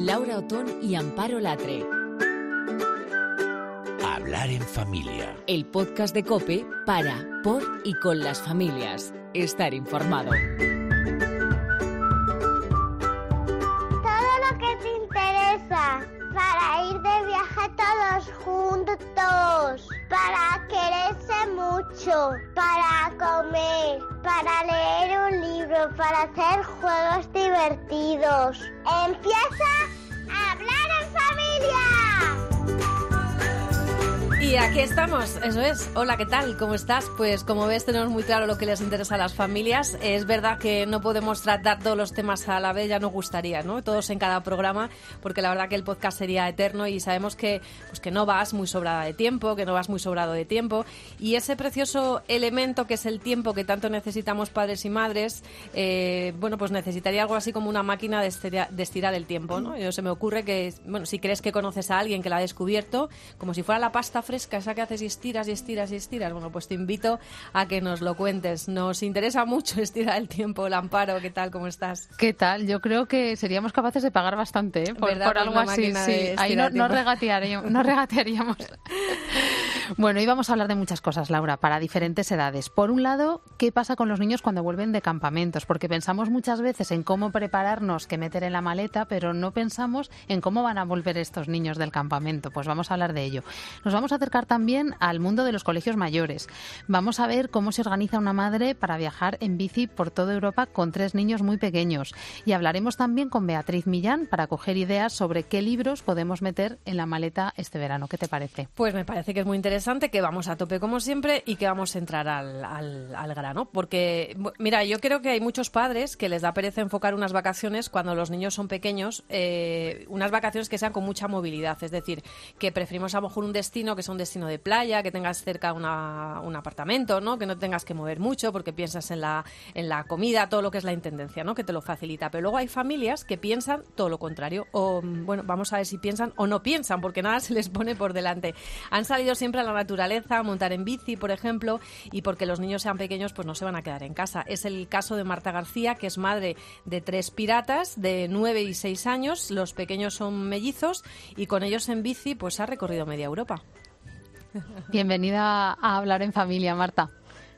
Laura Otón y Amparo Latre. Hablar en familia. El podcast de Cope para, por y con las familias. Estar informado. Todo lo que te interesa para ir de viaje todos juntos, para quererse mucho, para comer, para leer un libro, para hacer juegos divertidos. Empieza Y aquí estamos, eso es. Hola, ¿qué tal? ¿Cómo estás? Pues como ves tenemos muy claro lo que les interesa a las familias. Es verdad que no podemos tratar todos los temas a la vez, ya nos gustaría, ¿no? Todos en cada programa, porque la verdad que el podcast sería eterno y sabemos que, pues que no vas muy sobrada de tiempo, que no vas muy sobrado de tiempo. Y ese precioso elemento que es el tiempo que tanto necesitamos padres y madres, eh, bueno, pues necesitaría algo así como una máquina de estirar, de estirar el tiempo, ¿no? Yo se me ocurre que, bueno, si crees que conoces a alguien que la ha descubierto, como si fuera la pasta fresca, esa que haces y estiras y estiras y estiras, bueno, pues te invito a que nos lo cuentes. Nos interesa mucho estirar el tiempo, el amparo, ¿qué tal? ¿Cómo estás? ¿Qué tal? Yo creo que seríamos capaces de pagar bastante ¿eh? por, por algo así. Sí. Ahí no, regatearíamos. no regatearíamos. Bueno, íbamos a hablar de muchas cosas, Laura, para diferentes edades. Por un lado, ¿qué pasa con los niños cuando vuelven de campamentos? Porque pensamos muchas veces en cómo prepararnos, qué meter en la maleta, pero no pensamos en cómo van a volver estos niños del campamento. Pues vamos a hablar de ello. Nos vamos a acercar también al mundo de los colegios mayores. Vamos a ver cómo se organiza una madre para viajar en bici por toda Europa con tres niños muy pequeños. Y hablaremos también con Beatriz Millán para coger ideas sobre qué libros podemos meter en la maleta este verano. ¿Qué te parece? Pues me parece que es muy interesante, que vamos a tope como siempre y que vamos a entrar al, al- al grano. Porque, mira, yo creo que hay muchos padres que les da pereza enfocar unas vacaciones cuando los niños son pequeños, eh, unas vacaciones que sean con mucha movilidad. Es decir, que preferimos a lo mejor un destino que un destino de playa, que tengas cerca una- un apartamento, ¿no? Que no tengas que mover mucho porque piensas en la, en la comida, todo lo que es la intendencia, ¿no? Que te lo facilita. Pero luego hay familias que piensan todo lo contrario. O, mm, bueno, vamos a ver si piensan o no piensan, porque nada se les pone por delante. Han salido siempre a la naturaleza, a montar en bici, por ejemplo, y porque los niños sean pequeños, pues no se van a quedar en casa. Es el caso de Marta García, que es madre de tres piratas de 9 y 6 años. Los pequeños son mellizos y con ellos en bici, pues ha recorrido media Europa. Bienvenida a hablar en familia, Marta.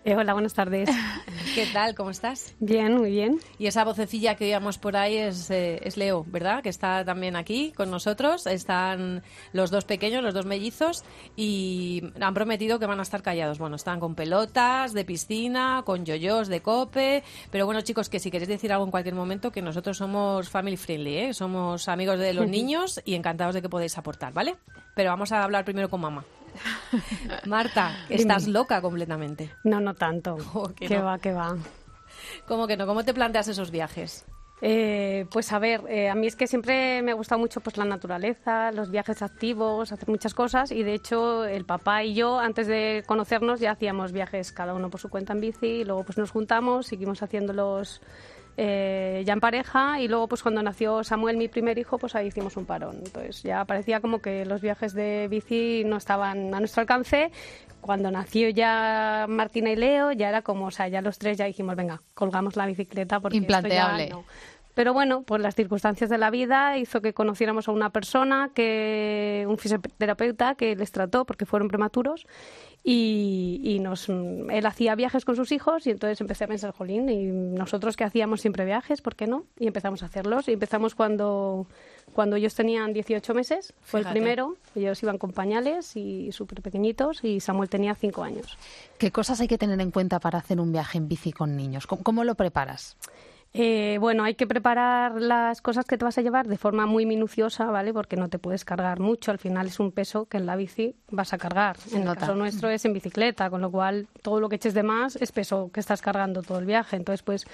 Eh, hola, buenas tardes. ¿Qué tal? ¿Cómo estás? Bien, muy bien. Y esa vocecilla que oíamos por ahí es, eh, es Leo, ¿verdad? Que está también aquí con nosotros. Están los dos pequeños, los dos mellizos, y han prometido que van a estar callados. Bueno, están con pelotas de piscina, con yoyos de cope. Pero bueno, chicos, que si queréis decir algo en cualquier momento, que nosotros somos family friendly, ¿eh? Somos amigos de los niños y encantados de que podéis aportar, ¿vale? Pero vamos a hablar primero con mamá. Marta, estás loca completamente. No, no tanto. Oh, que que no. va, que va. ¿Cómo que no? ¿Cómo te planteas esos viajes? Eh, pues a ver, eh, a mí es que siempre me ha gustado mucho pues la naturaleza, los viajes activos, hacer muchas cosas y de hecho el papá y yo antes de conocernos ya hacíamos viajes cada uno por su cuenta en bici y luego pues nos juntamos, seguimos haciéndolos eh, ya en pareja y luego pues cuando nació Samuel, mi primer hijo, pues ahí hicimos un parón. Entonces ya parecía como que los viajes de bici no estaban a nuestro alcance. Cuando nació ya Martina y Leo, ya era como, o sea, ya los tres ya dijimos, venga, colgamos la bicicleta porque esto ya Implanteable. no. Pero bueno, pues las circunstancias de la vida hizo que conociéramos a una persona, que un fisioterapeuta que les trató porque fueron prematuros y, y nos, él hacía viajes con sus hijos y entonces empecé a pensar, jolín, y nosotros que hacíamos siempre viajes, ¿por qué no? Y empezamos a hacerlos y empezamos cuando, cuando ellos tenían 18 meses, fue Fíjate. el primero, ellos iban con pañales y súper pequeñitos y Samuel tenía 5 años. ¿Qué cosas hay que tener en cuenta para hacer un viaje en bici con niños? ¿Cómo, cómo lo preparas? Eh, bueno, hay que preparar las cosas que te vas a llevar de forma muy minuciosa, ¿vale? Porque no te puedes cargar mucho. Al final es un peso que en la bici vas a cargar. En el caso nuestro es en bicicleta, con lo cual todo lo que eches de más es peso que estás cargando todo el viaje. Entonces, pues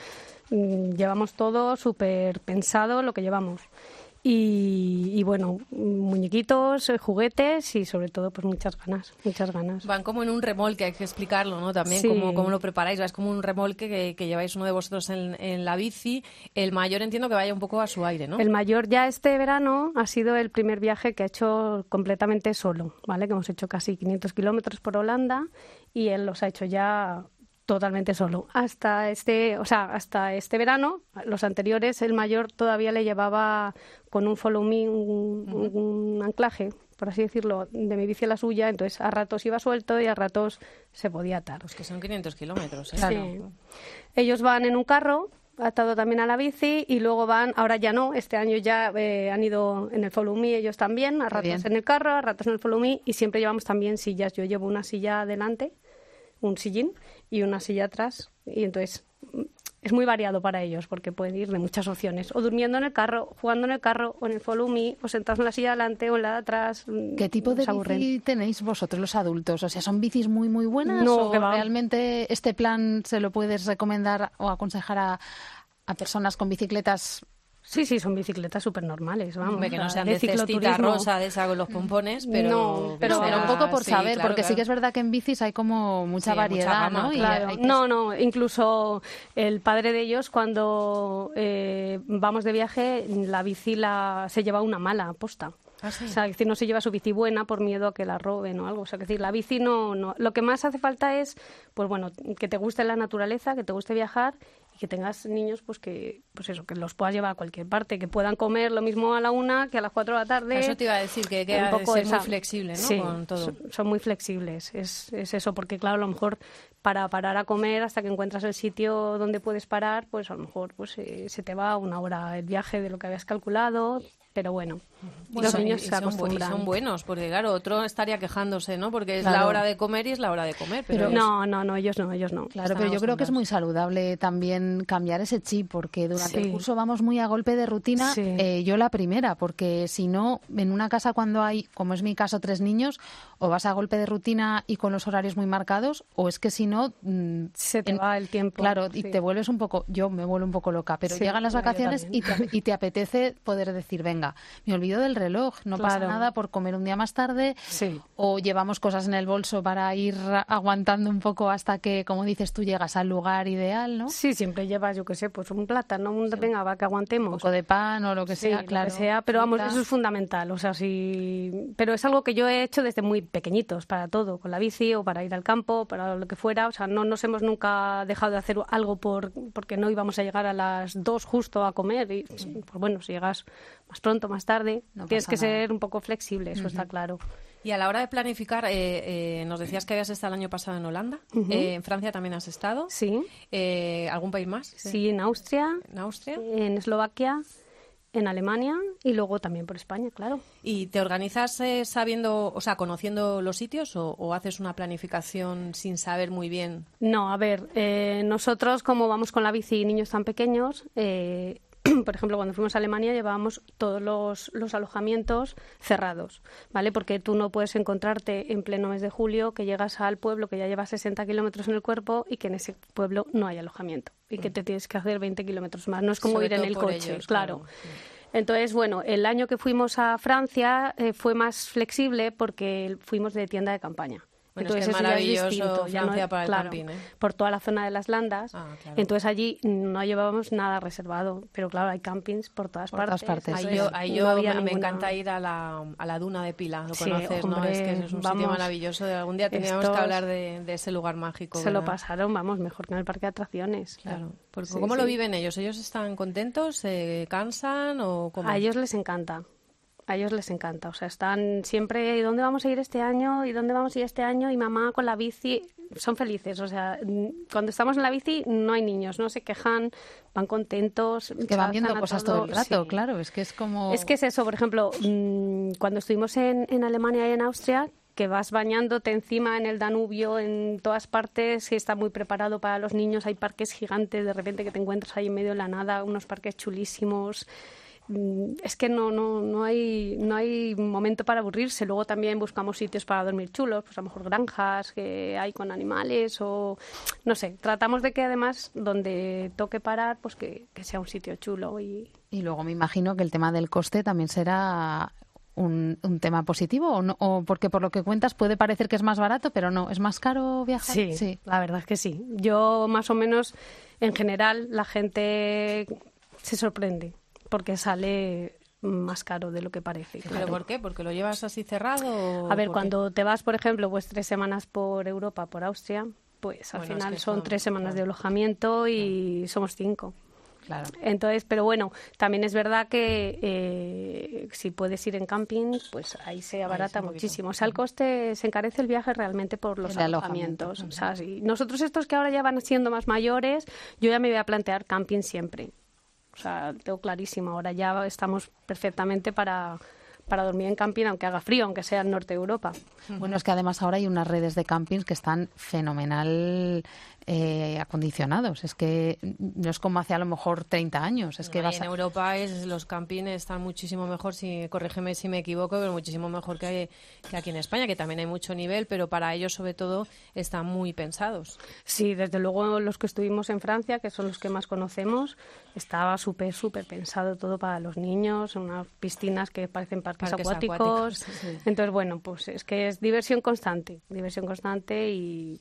mm, llevamos todo súper pensado lo que llevamos. Y, y bueno, muñequitos, eh, juguetes y sobre todo pues muchas ganas, muchas ganas. Van como en un remolque, hay que explicarlo, ¿no? También Sí. cómo, cómo lo preparáis. Es como un remolque que, que lleváis uno de vosotros en, en la bici. El mayor entiendo que vaya un poco a su aire, ¿no? El mayor ya este verano ha sido el primer viaje que ha hecho completamente solo, ¿vale? Que hemos hecho casi 500 kilómetros por Holanda y él los ha hecho ya Totalmente solo. Hasta este, o sea, hasta este verano, los anteriores, el mayor todavía le llevaba con un follow me, un, un anclaje, por así decirlo, de mi bici a la suya, entonces a ratos iba suelto y a ratos se podía atar. Pues que son 500 kilómetros, ¿eh? Sí. Ellos van en un carro atado también a la bici y luego van, ahora ya no, este año ya eh, han ido en el Follow Me ellos también, a ratos bien. en el carro, a ratos en el Follow Me y siempre llevamos también sillas. Yo llevo una silla adelante, un sillín y una silla atrás y entonces mm, es muy variado para ellos porque pueden ir de muchas opciones. O durmiendo en el carro, jugando en el carro, o en el follow me, o sentados en la silla de adelante o en la de atrás. mm, ¿Qué tipo de bici tenéis vosotros los adultos? O sea, ¿son bicis muy muy buenas No, o que realmente este plan se lo puedes recomendar o aconsejar a, a personas con bicicletas? Sí, sí, son bicicletas súper normales, vamos. Hombre, que no sean de cestita rosa de esa con los pompones, pero... No, pero- Pero un poco por sí, saber, claro, porque sí que es verdad que en bicis hay como mucha Sí, mucha variedad, gama, ¿no? Claro. que- No, no, incluso el padre de ellos cuando eh, vamos de viaje, la bici la, se lleva una mala posta. Ah, sí. O sea, es decir, no se lleva su bici buena por miedo a que la roben o algo. O sea, es decir, la bici no, no. Lo que más hace falta es, pues bueno, que te guste la naturaleza, que te guste viajar y que tengas niños, pues que, pues eso, que los puedas llevar a cualquier parte, que puedan comer lo mismo a la una que a las cuatro de la tarde. Eso te iba a decir, que, que un poco ser esa- muy flexible, ¿no? Sí, Con todo. son- son muy flexibles. Es, es eso, porque claro, a lo mejor para parar a comer hasta que encuentras el sitio donde puedes parar, pues a lo mejor pues eh, se te va una hora el viaje de lo que habías calculado, pero bueno, los son- niños y se son, bu- y acostumbran. son buenos, porque claro, otro estaría quejándose, ¿no? Porque es Claro. la hora de comer y es la hora de comer. Pero, Pero- ellos- No, no, no, ellos no, ellos no. Claro, Están pero yo creo que es muy saludable también cambiar ese chip, porque durante Sí. el curso vamos muy a golpe de rutina. Sí. Eh, yo la primera, porque si no, en una casa cuando hay, como es mi caso, tres niños, o vas a golpe de rutina y con los horarios muy marcados, o es que si no... mm, Se te en- va el tiempo. Claro, y te vuelves un poco, yo me vuelvo un poco loca, pero Sí, llegan las vacaciones y también. te, y te apetece poder decir, venga, me olvido del reloj, no pasa nada por comer un día más tarde, Sí. o llevamos cosas en el bolso para ir aguantando un poco hasta que, como dices tú, llegas al lugar ideal, ¿no? Sí, siempre llevas, yo qué sé, pues un plátano, un, venga, va, que Un aguantemos. poco de pan o lo que Sí, sea, lo claro. que sea, pero vamos, eso es fundamental. O sea, sí, pero es algo que yo he hecho desde muy pequeñitos, para todo, con la bici o para ir al campo, para lo que fuera. O sea, no nos hemos nunca dejado de hacer algo por porque no íbamos a llegar a las dos justo a comer. Y, pues bueno, si llegas más pronto, más tarde, No tienes que nada. ser un poco flexible, eso está claro. Y a la hora de planificar, eh, eh, nos decías que habías estado el año pasado en Holanda. Eh, ¿En Francia también has estado? Sí, Eh, ¿Algún país más? sí, en Austria, ¿En Austria? en Eslovaquia, en Alemania y luego también por España, claro. ¿Y te organizas eh, sabiendo, o sea, conociendo los sitios o, o haces una planificación sin saber muy bien? No, a ver, eh, nosotros como vamos con la bici y niños tan pequeños, eh, por ejemplo, cuando fuimos a Alemania llevábamos todos los, los alojamientos cerrados, ¿vale? Porque tú no puedes encontrarte en pleno mes de julio que llegas al pueblo que ya lleva 60 kilómetros en el cuerpo y que en ese pueblo no hay alojamiento y que te tienes que hacer 20 kilómetros más. No es como Sobre ir en el coche, ellos, claro. claro. Entonces, bueno, el año que fuimos a Francia eh, fue más flexible porque fuimos de tienda de campaña. Bueno, es Entonces que es ya maravilloso distinto, ya no es- para el claro, camping, ¿eh? Por toda la zona de las landas. Ah, claro. Entonces allí no llevábamos nada reservado, pero claro, hay campings por todas Por todas partes. Ahí yo, ahí me, encanta ir a la, a la duna de Pila, lo Sí, conoces, ¿no? Es que es un sitio maravilloso. De algún día teníamos Estos que hablar de, de ese lugar mágico. Se lo pasaron, vamos, mejor que en el parque de atracciones. Claro. Porque Sí, ¿Cómo lo viven ellos? ¿Ellos están contentos? ¿Se cansan o cómo? A ellos les encanta. A ellos les encanta. O sea, están siempre, ¿y dónde vamos a ir este año? ¿Y dónde vamos a ir este año? Y mamá con la bici. Son felices. O sea, cuando estamos en la bici no hay niños, no se quejan, van contentos. Que van viendo cosas todo el rato, sí. claro. Es que es como... Es que es eso, por ejemplo, mm, cuando estuvimos en, en Alemania y en Austria, que vas bañándote encima en el Danubio, en todas partes, que está muy preparado para los niños, hay parques gigantes, de repente que te encuentras ahí en medio de la nada, unos parques chulísimos. Mm, Es que no, no, no, hay, no hay momento para aburrirse. Luego también buscamos sitios para dormir chulos, pues a lo mejor granjas que hay con animales o no sé. Tratamos de que además donde toque parar, pues que, que sea un sitio chulo y, Y luego me imagino que el tema del coste también será un, un tema positivo, o, no, o porque por lo que cuentas puede parecer que es más barato, pero no, ¿es más caro viajar? Sí, la verdad es que sí. Yo más o menos, en general, la gente se sorprende porque sale más caro de lo que parece. ¿Pero claro. por qué? ¿Porque lo llevas así cerrado? A ver, qué? cuando te vas, por ejemplo, pues tres semanas por Europa, por Austria, pues al Bueno, es final que son son- tres semanas de alojamiento y somos cinco. Claro. Entonces, pero bueno, también es verdad que eh, si puedes ir en camping, pues ahí se abarata muchísimo. O sea, el coste se encarece el viaje realmente por los El alojamiento. alojamientos. O sea, si nosotros estos que ahora ya van siendo más mayores, yo ya me voy a plantear camping siempre. O sea, tengo clarísimo. Ahora ya estamos perfectamente para, para dormir en camping, aunque haga frío, aunque sea en norte de Europa. Bueno, es que además ahora hay unas redes de campings que están fenomenal eh, acondicionados. Es que no es como hace a lo mejor 30 años. Es que Ahí vas en a... Europa es, los campings están muchísimo mejor, si corrígeme si me equivoco, pero muchísimo mejor que, que aquí en España, que también hay mucho nivel, pero para ellos sobre todo están muy pensados. Sí, desde luego los que estuvimos en Francia, que son los que más conocemos, estaba súper, súper pensado todo para los niños, unas piscinas que parecen parques, Parques acuáticos. acuáticos, sí, sí. Entonces, bueno, pues es que es diversión constante, diversión constante y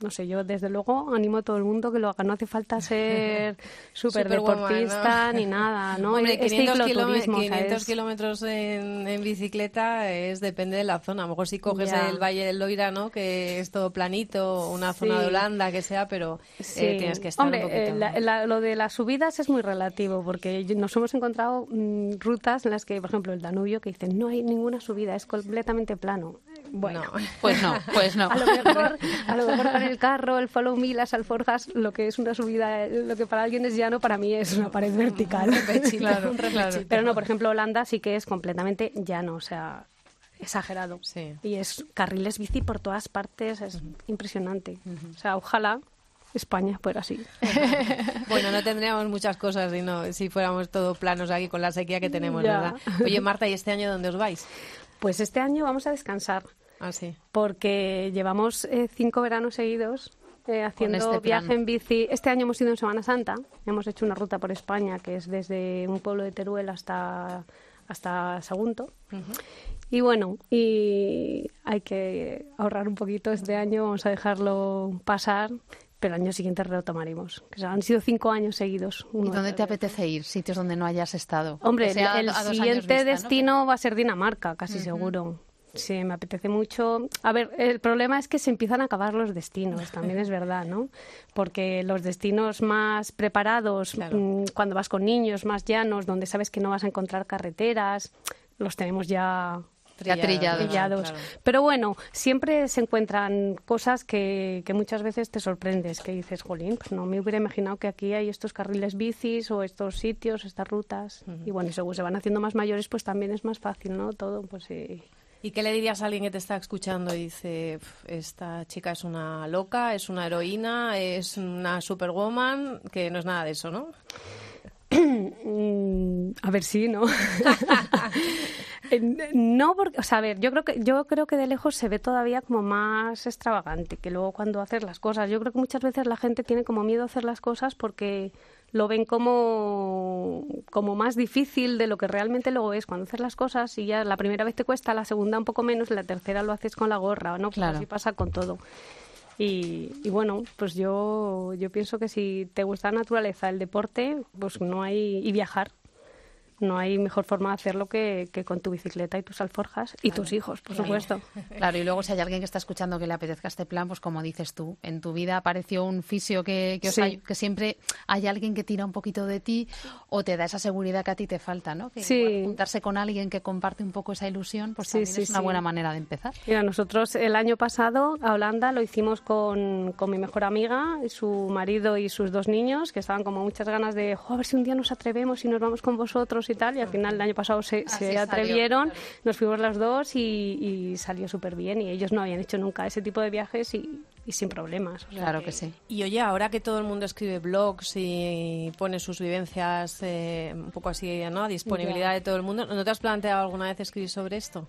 no sé, yo desde luego animo a todo el mundo que lo haga. No hace falta ser súper deportista ¿no? ni nada, ¿no? Hombre, es 500, kilóme- cicloturismo, o sea, 500 es- kilómetros en, en bicicleta es depende de la zona. A lo mejor si coges Ya. el Valle del Loira, ¿no? que es todo planito, una zona de Holanda, que sea, pero eh, Sí. tienes que estar Hombre, un poquito... eh, la- la- lo de las subidas es muy relativo porque nos hemos encontrado mm, rutas en las que, por ejemplo, el Danubio, que dicen no hay ninguna subida, es completamente plano. Bueno, No. Pues no, pues no. a lo mejor, a lo mejor con el carro, el follow me, las alforjas, lo que es una subida, lo que para alguien es llano, para mí es una pared vertical. Claro, claro. Pero no, por ejemplo, Holanda sí que es completamente llano, o sea, exagerado. Sí. Y es carriles bici por todas partes, es impresionante. O sea, ojalá España fuera así. Bueno, no tendríamos muchas cosas si, no, si fuéramos todo planos aquí con la sequía que tenemos, Ya. ¿verdad? Oye, Marta, ¿y este año dónde os vais? Pues este año vamos a descansar Ah, sí. porque llevamos eh, cinco veranos seguidos eh, haciendo este plan. viaje en bici. Este año hemos ido en Semana Santa, hemos hecho una ruta por España que es desde un pueblo de Teruel hasta, hasta Sagunto. Y bueno, y hay que ahorrar un poquito este año, vamos a dejarlo pasar, pero el año siguiente retomaremos. Que han sido cinco años seguidos. ¿Y dónde te apetece ir? Sitios donde no hayas estado. Hombre, sea el, siguiente vista, ¿no? destino va a ser Dinamarca, casi seguro. Sí, me apetece mucho. A ver, el problema es que se empiezan a acabar los destinos, también es verdad, ¿no? Porque los destinos más preparados, Claro. mm, cuando vas con niños, más llanos, donde sabes que no vas a encontrar carreteras, los tenemos ya Ya trillados. trillados. claro. Pero bueno, siempre se encuentran cosas que, que muchas veces te sorprendes, que dices, jolín, pues no me hubiera imaginado que aquí hay estos carriles bicis o estos sitios, estas rutas. Y bueno, y según se van haciendo más mayores, pues también es más fácil, ¿no? Todo, pues sí. ¿Y qué le dirías a alguien que te está escuchando y dice, "Pf, esta chica es una loca, es una heroína, es una superwoman, que no es nada de eso, ¿no? Mm, a ver si, ¿no? Eh, no, porque, o sea, a ver, yo creo que yo creo que de lejos se ve todavía como más extravagante que luego cuando haces las cosas. Yo creo que muchas veces la gente tiene como miedo a hacer las cosas porque lo ven como como más difícil de lo que realmente luego es. Cuando haces las cosas y ya la primera vez te cuesta, la segunda un poco menos, la tercera lo haces con la gorra, ¿no? Pues Claro. así pasa con todo. Y, y bueno, pues yo, yo pienso que si te gusta la naturaleza, el deporte, pues no hay. y viajar. No hay mejor forma de hacerlo que, que con tu bicicleta y tus alforjas y tus hijos, por supuesto. Claro, y luego si hay alguien que está escuchando que le apetezca este plan, pues como dices tú, en tu vida apareció un fisio que, que, Sí. siempre hay alguien que tira un poquito de ti o te da esa seguridad que a ti te falta, ¿no? Que Sí. juntarse con alguien que comparte un poco esa ilusión, pues Sí, también sí, es una buena manera de empezar. Mira, nosotros el año pasado a Holanda lo hicimos con, con mi mejor amiga, y su marido y sus dos niños, que estaban como muchas ganas de, "Jo, a ver si un día nos atrevemos y nos vamos con vosotros y tal. Y al final el año pasado se, salió, atrevieron, claro. nos fuimos las dos y, y salió súper bien. Y ellos no habían hecho nunca ese tipo de viajes y, y sin problemas. o sea Claro que sí. Y oye, ahora que todo el mundo escribe blogs y pone sus vivencias eh, un poco así, ¿no? A disponibilidad Ya. de todo el mundo, ¿no te has planteado alguna vez escribir sobre esto?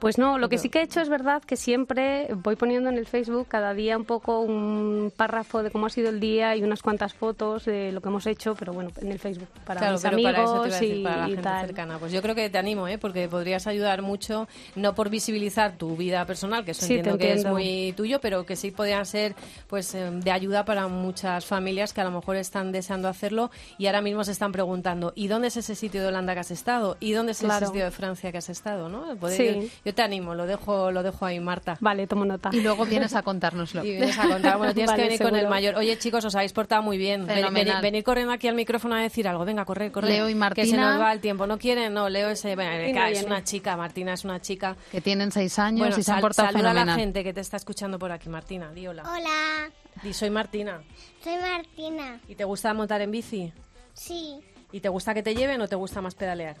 Pues no, lo que sí que he hecho es verdad que siempre voy poniendo en el Facebook cada día un poco un párrafo de cómo ha sido el día y unas cuantas fotos de lo que hemos hecho, pero bueno, en el Facebook para claro, mis pero amigos para eso te iba a decir, y, para la gente tal. cercana. Pues yo creo que te animo, ¿eh? Porque podrías ayudar mucho, no por visibilizar tu vida personal, que eso Sí, entiendo que es muy tuyo, pero que sí podrían ser pues eh, de ayuda para muchas familias que a lo mejor están deseando hacerlo y ahora mismo se están preguntando, ¿y dónde es ese sitio de Holanda que has estado? ¿Y dónde es Claro. ese sitio de Francia que has estado? ¿no? Poder- Sí. Yo Yo te animo, lo dejo, lo dejo ahí, Marta. Vale, tomo nota. Y luego vienes a contárnoslo. Y vienes a contar, bueno, tienes Vale, que venir con el mayor. Oye, chicos, os habéis portado muy bien. Ven- Fenomenal. Venid, venid corriendo aquí al micrófono a decir algo. Venga, corre, corre. Leo y Que se Martina. nos va el tiempo. ¿No quieren? No, Leo ese. venga, Y que no es una chica, Martina es una chica. Que tienen seis años Bueno, y se han portado saluda a la fenomenal. gente que te está escuchando por aquí, Martina. Di hola. Hola, Di, soy Martina. soy Martina. ¿Y te gusta montar en bici? Sí, ¿Y te gusta que te lleven o te gusta más pedalear?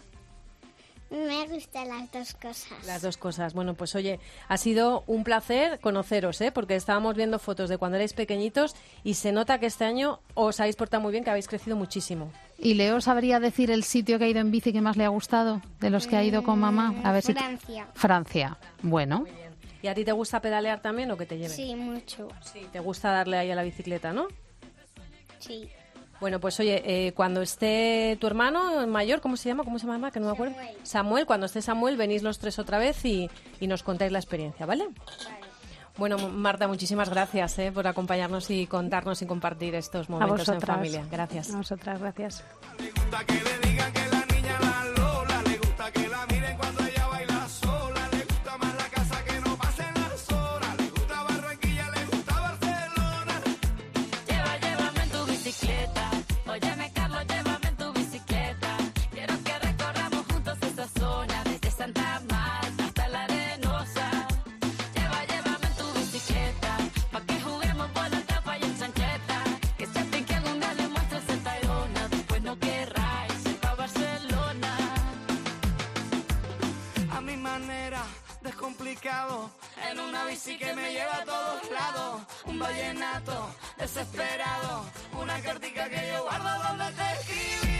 Me gustan las dos cosas. Las dos cosas. Bueno, pues oye, ha sido un placer conoceros, ¿eh? Porque estábamos viendo fotos de cuando erais pequeñitos y se nota que este año os habéis portado muy bien, que habéis crecido muchísimo. ¿Y Leo sabría decir el sitio que ha ido en bici que más le ha gustado de los que ha ido con mamá? A ver si Francia. Francia. Bueno, ¿Y a ti te gusta pedalear también o que te lleven? Sí, mucho. Sí, te gusta darle ahí a la bicicleta, ¿no? Sí. Bueno, pues oye, eh, cuando esté tu hermano mayor, ¿cómo se llama? ¿Cómo se llama? Que no me acuerdo. Samuel. Samuel, cuando esté Samuel, venís los tres otra vez y, y nos contáis la experiencia, ¿vale? Bueno, Marta, muchísimas gracias eh, por acompañarnos y contarnos y compartir estos A momentos en familia. Gracias. A vosotras, gracias. Bici que me lleva a todos lados. Un vallenato desesperado. Una cartica que yo guardo donde te escribí.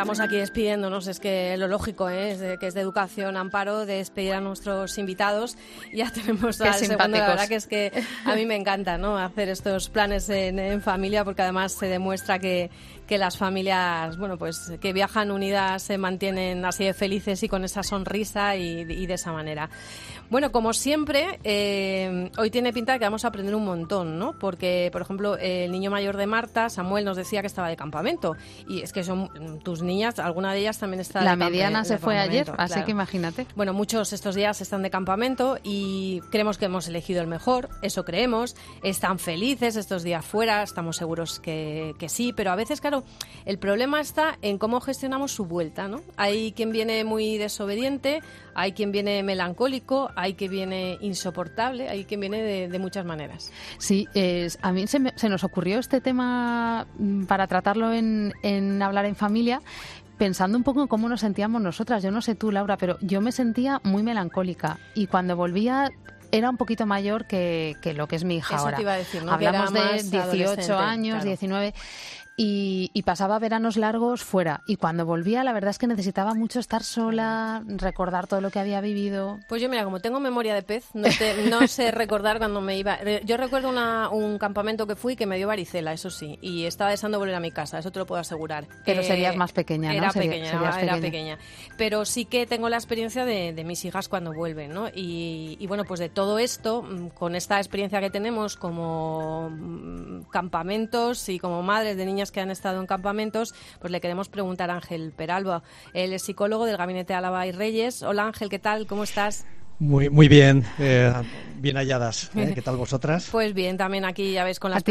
Estamos aquí despidiéndonos, es que lo lógico ¿eh? es de- que es de educación, Amparo, de despedir a nuestros invitados. Ya tenemos Qué al segundo, la verdad que es que a mí me encanta ¿no? hacer estos planes en, en familia porque además se demuestra que, que las familias bueno pues que viajan unidas se mantienen así de felices y con esa sonrisa y, y de esa manera. Bueno, como siempre, eh, hoy tiene pinta de que vamos a aprender un montón, ¿no? Porque, por ejemplo, el niño mayor de Marta, Samuel, nos decía que estaba de campamento. Y es que son mm, tus niñas, alguna de ellas también está de la mediana de se fue ayer, así que imagínate. Bueno, muchos estos días están de campamento y creemos que hemos elegido el mejor, eso creemos. Están felices estos días fuera, estamos seguros que, que sí, pero a veces, claro, el problema está en cómo gestionamos su vuelta, ¿no? Hay quien viene muy desobediente, hay quien viene melancólico, hay quien viene insoportable, hay quien viene de, de muchas maneras. Sí, es- a mí se, me- se nos ocurrió este tema mm, para tratarlo en, en hablar en familia. Pensando un poco en cómo nos sentíamos nosotras. Yo no sé tú, Laura, pero yo me sentía muy melancólica. Y cuando volvía era un poquito mayor que, que lo que es mi hija Eso ahora. te iba a decir, ¿no? Hablamos de más 18 adolescente, años, claro. 19. Y, y pasaba veranos largos fuera. Y cuando volvía, la verdad es que necesitaba mucho estar sola, recordar todo lo que había vivido. Pues yo, mira, como tengo memoria de pez, no, te- no sé recordar cuando me iba. Re- Yo recuerdo una- un campamento que fui que me dio varicela, eso sí, y estaba deseando volver a mi casa, eso te lo puedo asegurar. Pero Que serías más pequeña, ¿no? Era Sería- pequeña, serías era pequeña. pequeña. Pero sí que tengo la experiencia de, de mis hijas cuando vuelven, ¿no? Y, y bueno, pues de todo esto, mm, con esta experiencia que tenemos como mm, campamentos y como madres de niñas que han estado en campamentos, pues le queremos preguntar a Ángel Peralba. Él es psicólogo del Gabinete Álava y Reyes. Hola Ángel, ¿qué tal? ¿Cómo estás? Muy, muy bien, eh, bien halladas. ¿eh? ¿Qué tal vosotras? Pues bien, también aquí ya ves con las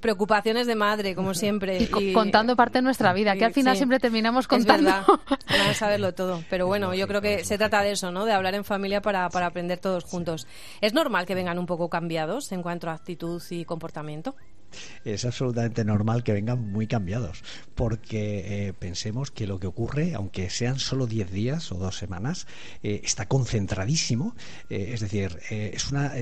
preocupaciones de madre, como siempre. Y co- contando parte de nuestra vida, que al final sí. siempre terminamos Es contando. verdad, van a saberlo todo. Pero bueno, yo creo que se trata de eso, ¿no? De hablar en familia para, para aprender todos juntos. ¿Es normal que vengan un poco cambiados en cuanto a actitud y comportamiento? Es absolutamente normal que vengan muy cambiados, porque eh, pensemos que lo que ocurre, aunque sean solo 10 días o dos semanas, eh, está concentradísimo. eh, es decir, es una,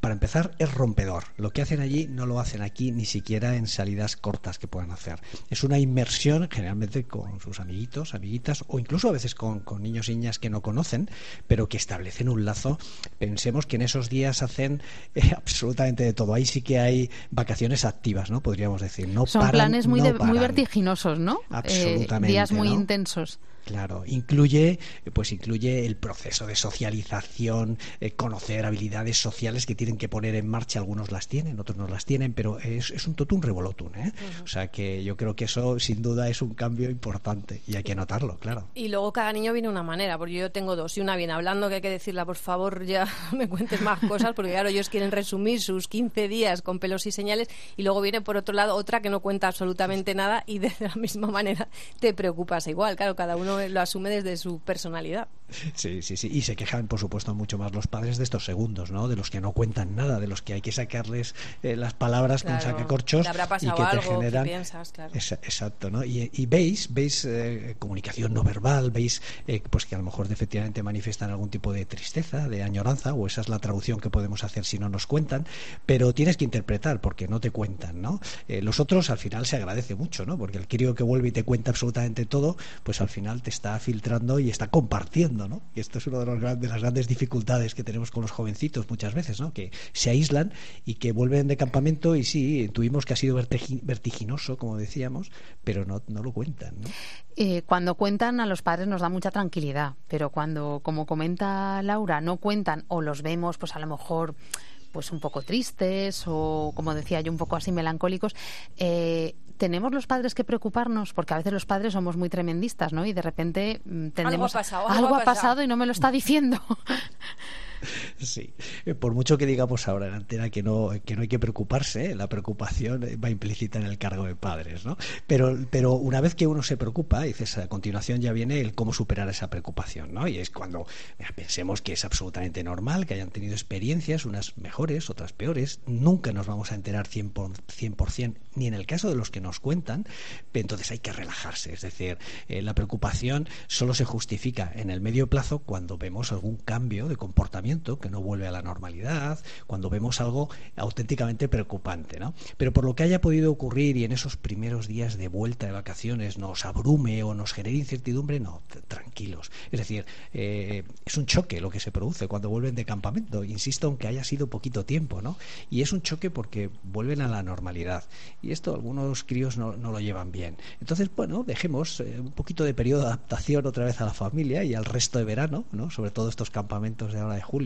para empezar, es rompedor. Lo que hacen allí no lo hacen aquí ni siquiera en salidas cortas que puedan hacer. Es una inmersión generalmente con sus amiguitos, amiguitas o incluso a veces con, con niños y niñas que no conocen, pero que establecen un lazo. Pensemos que en esos días hacen absolutamente de todo. Ahí sí que hay vacaciones activas, ¿no? Podríamos decir. No Son paran, planes muy, no de- muy vertiginosos, ¿no? Eh, Absolutamente, días muy ¿no? intensos. Claro, incluye, pues incluye el proceso de socialización, eh, conocer habilidades sociales que tienen que poner en marcha. Algunos las tienen, otros no las tienen, pero es, es un totum revolutum, ¿eh? O sea que yo creo que eso sin duda es un cambio importante y hay que notarlo, claro. Y luego cada niño viene de una manera, porque yo tengo dos. Y una viene hablando que hay que decirle, por favor, ya me cuentes más cosas, porque claro, ellos quieren resumir sus 15 días con pelos y señales. Y luego viene por otro lado otra que no cuenta absolutamente nada y de la misma manera te preocupas igual. Claro, cada uno lo asume desde su personalidad. Sí, sí, sí. Y se quejan, por supuesto, mucho más los padres de estos segundos, ¿no? De los que no cuentan nada, de los que hay que sacarles eh, las palabras con sacacorchos ¿le habrá y que te generan. piensas? Claro. Esa- exacto, ¿no? Y, y veis, veis eh, comunicación no verbal, veis eh, pues que a lo mejor efectivamente manifiestan algún tipo de tristeza, de añoranza, o esa es la traducción que podemos hacer si no nos cuentan, pero tienes que interpretar porque no te cuentan, ¿no? Eh, los otros al final se agradece mucho, ¿no? Porque el crío que vuelve y te cuenta absolutamente todo, pues al final te está filtrando y está compartiendo, Y esto es una de, las grandes dificultades que tenemos con los jovencitos muchas veces, ¿no? Que se aíslan y que vuelven de campamento y sí, intuimos que ha sido vertigi- vertiginoso, como decíamos, pero no, no lo cuentan, ¿no? Eh, cuando cuentan a los padres nos da mucha tranquilidad, pero cuando, como comenta Laura, no cuentan o los vemos, pues a lo mejor pues un poco tristes o como decía yo un poco así melancólicos eh, tenemos los padres que preocuparnos porque a veces los padres somos muy tremendistas no y de repente mm, tendemos ha pasado, algo ha ha pasado. pasado y no me lo está diciendo Sí, Eh, por mucho que digamos ahora en antena que no, que no hay que preocuparse, ¿eh? la preocupación eh, va implícita en el cargo de padres, ¿no? Pero, pero una vez que uno se preocupa, dices, a continuación ya viene el cómo superar esa preocupación, ¿no? Y es cuando pensemos que es absolutamente normal que hayan tenido experiencias, unas mejores, otras peores, nunca nos vamos a enterar 100%, por- 100% ni en el caso de los que nos cuentan, entonces hay que relajarse, es decir, la preocupación solo se justifica en el medio plazo cuando vemos algún cambio de comportamiento que no vuelve a la normalidad, cuando vemos algo auténticamente preocupante, ¿no? Pero por lo que haya podido ocurrir y en esos primeros días de vuelta de vacaciones nos abrume o nos genere incertidumbre, no, tranquilos. Es decir, eh, es un choque lo que se produce cuando vuelven de campamento, insisto, aunque haya sido poquito tiempo, ¿no? Y es un choque porque vuelven a la normalidad. Y esto algunos críos no, no lo llevan bien. Entonces, bueno, dejemos eh, un poquito de periodo de adaptación otra vez a la familia y al resto de verano, ¿no? Sobre todo estos campamentos de ahora de julio,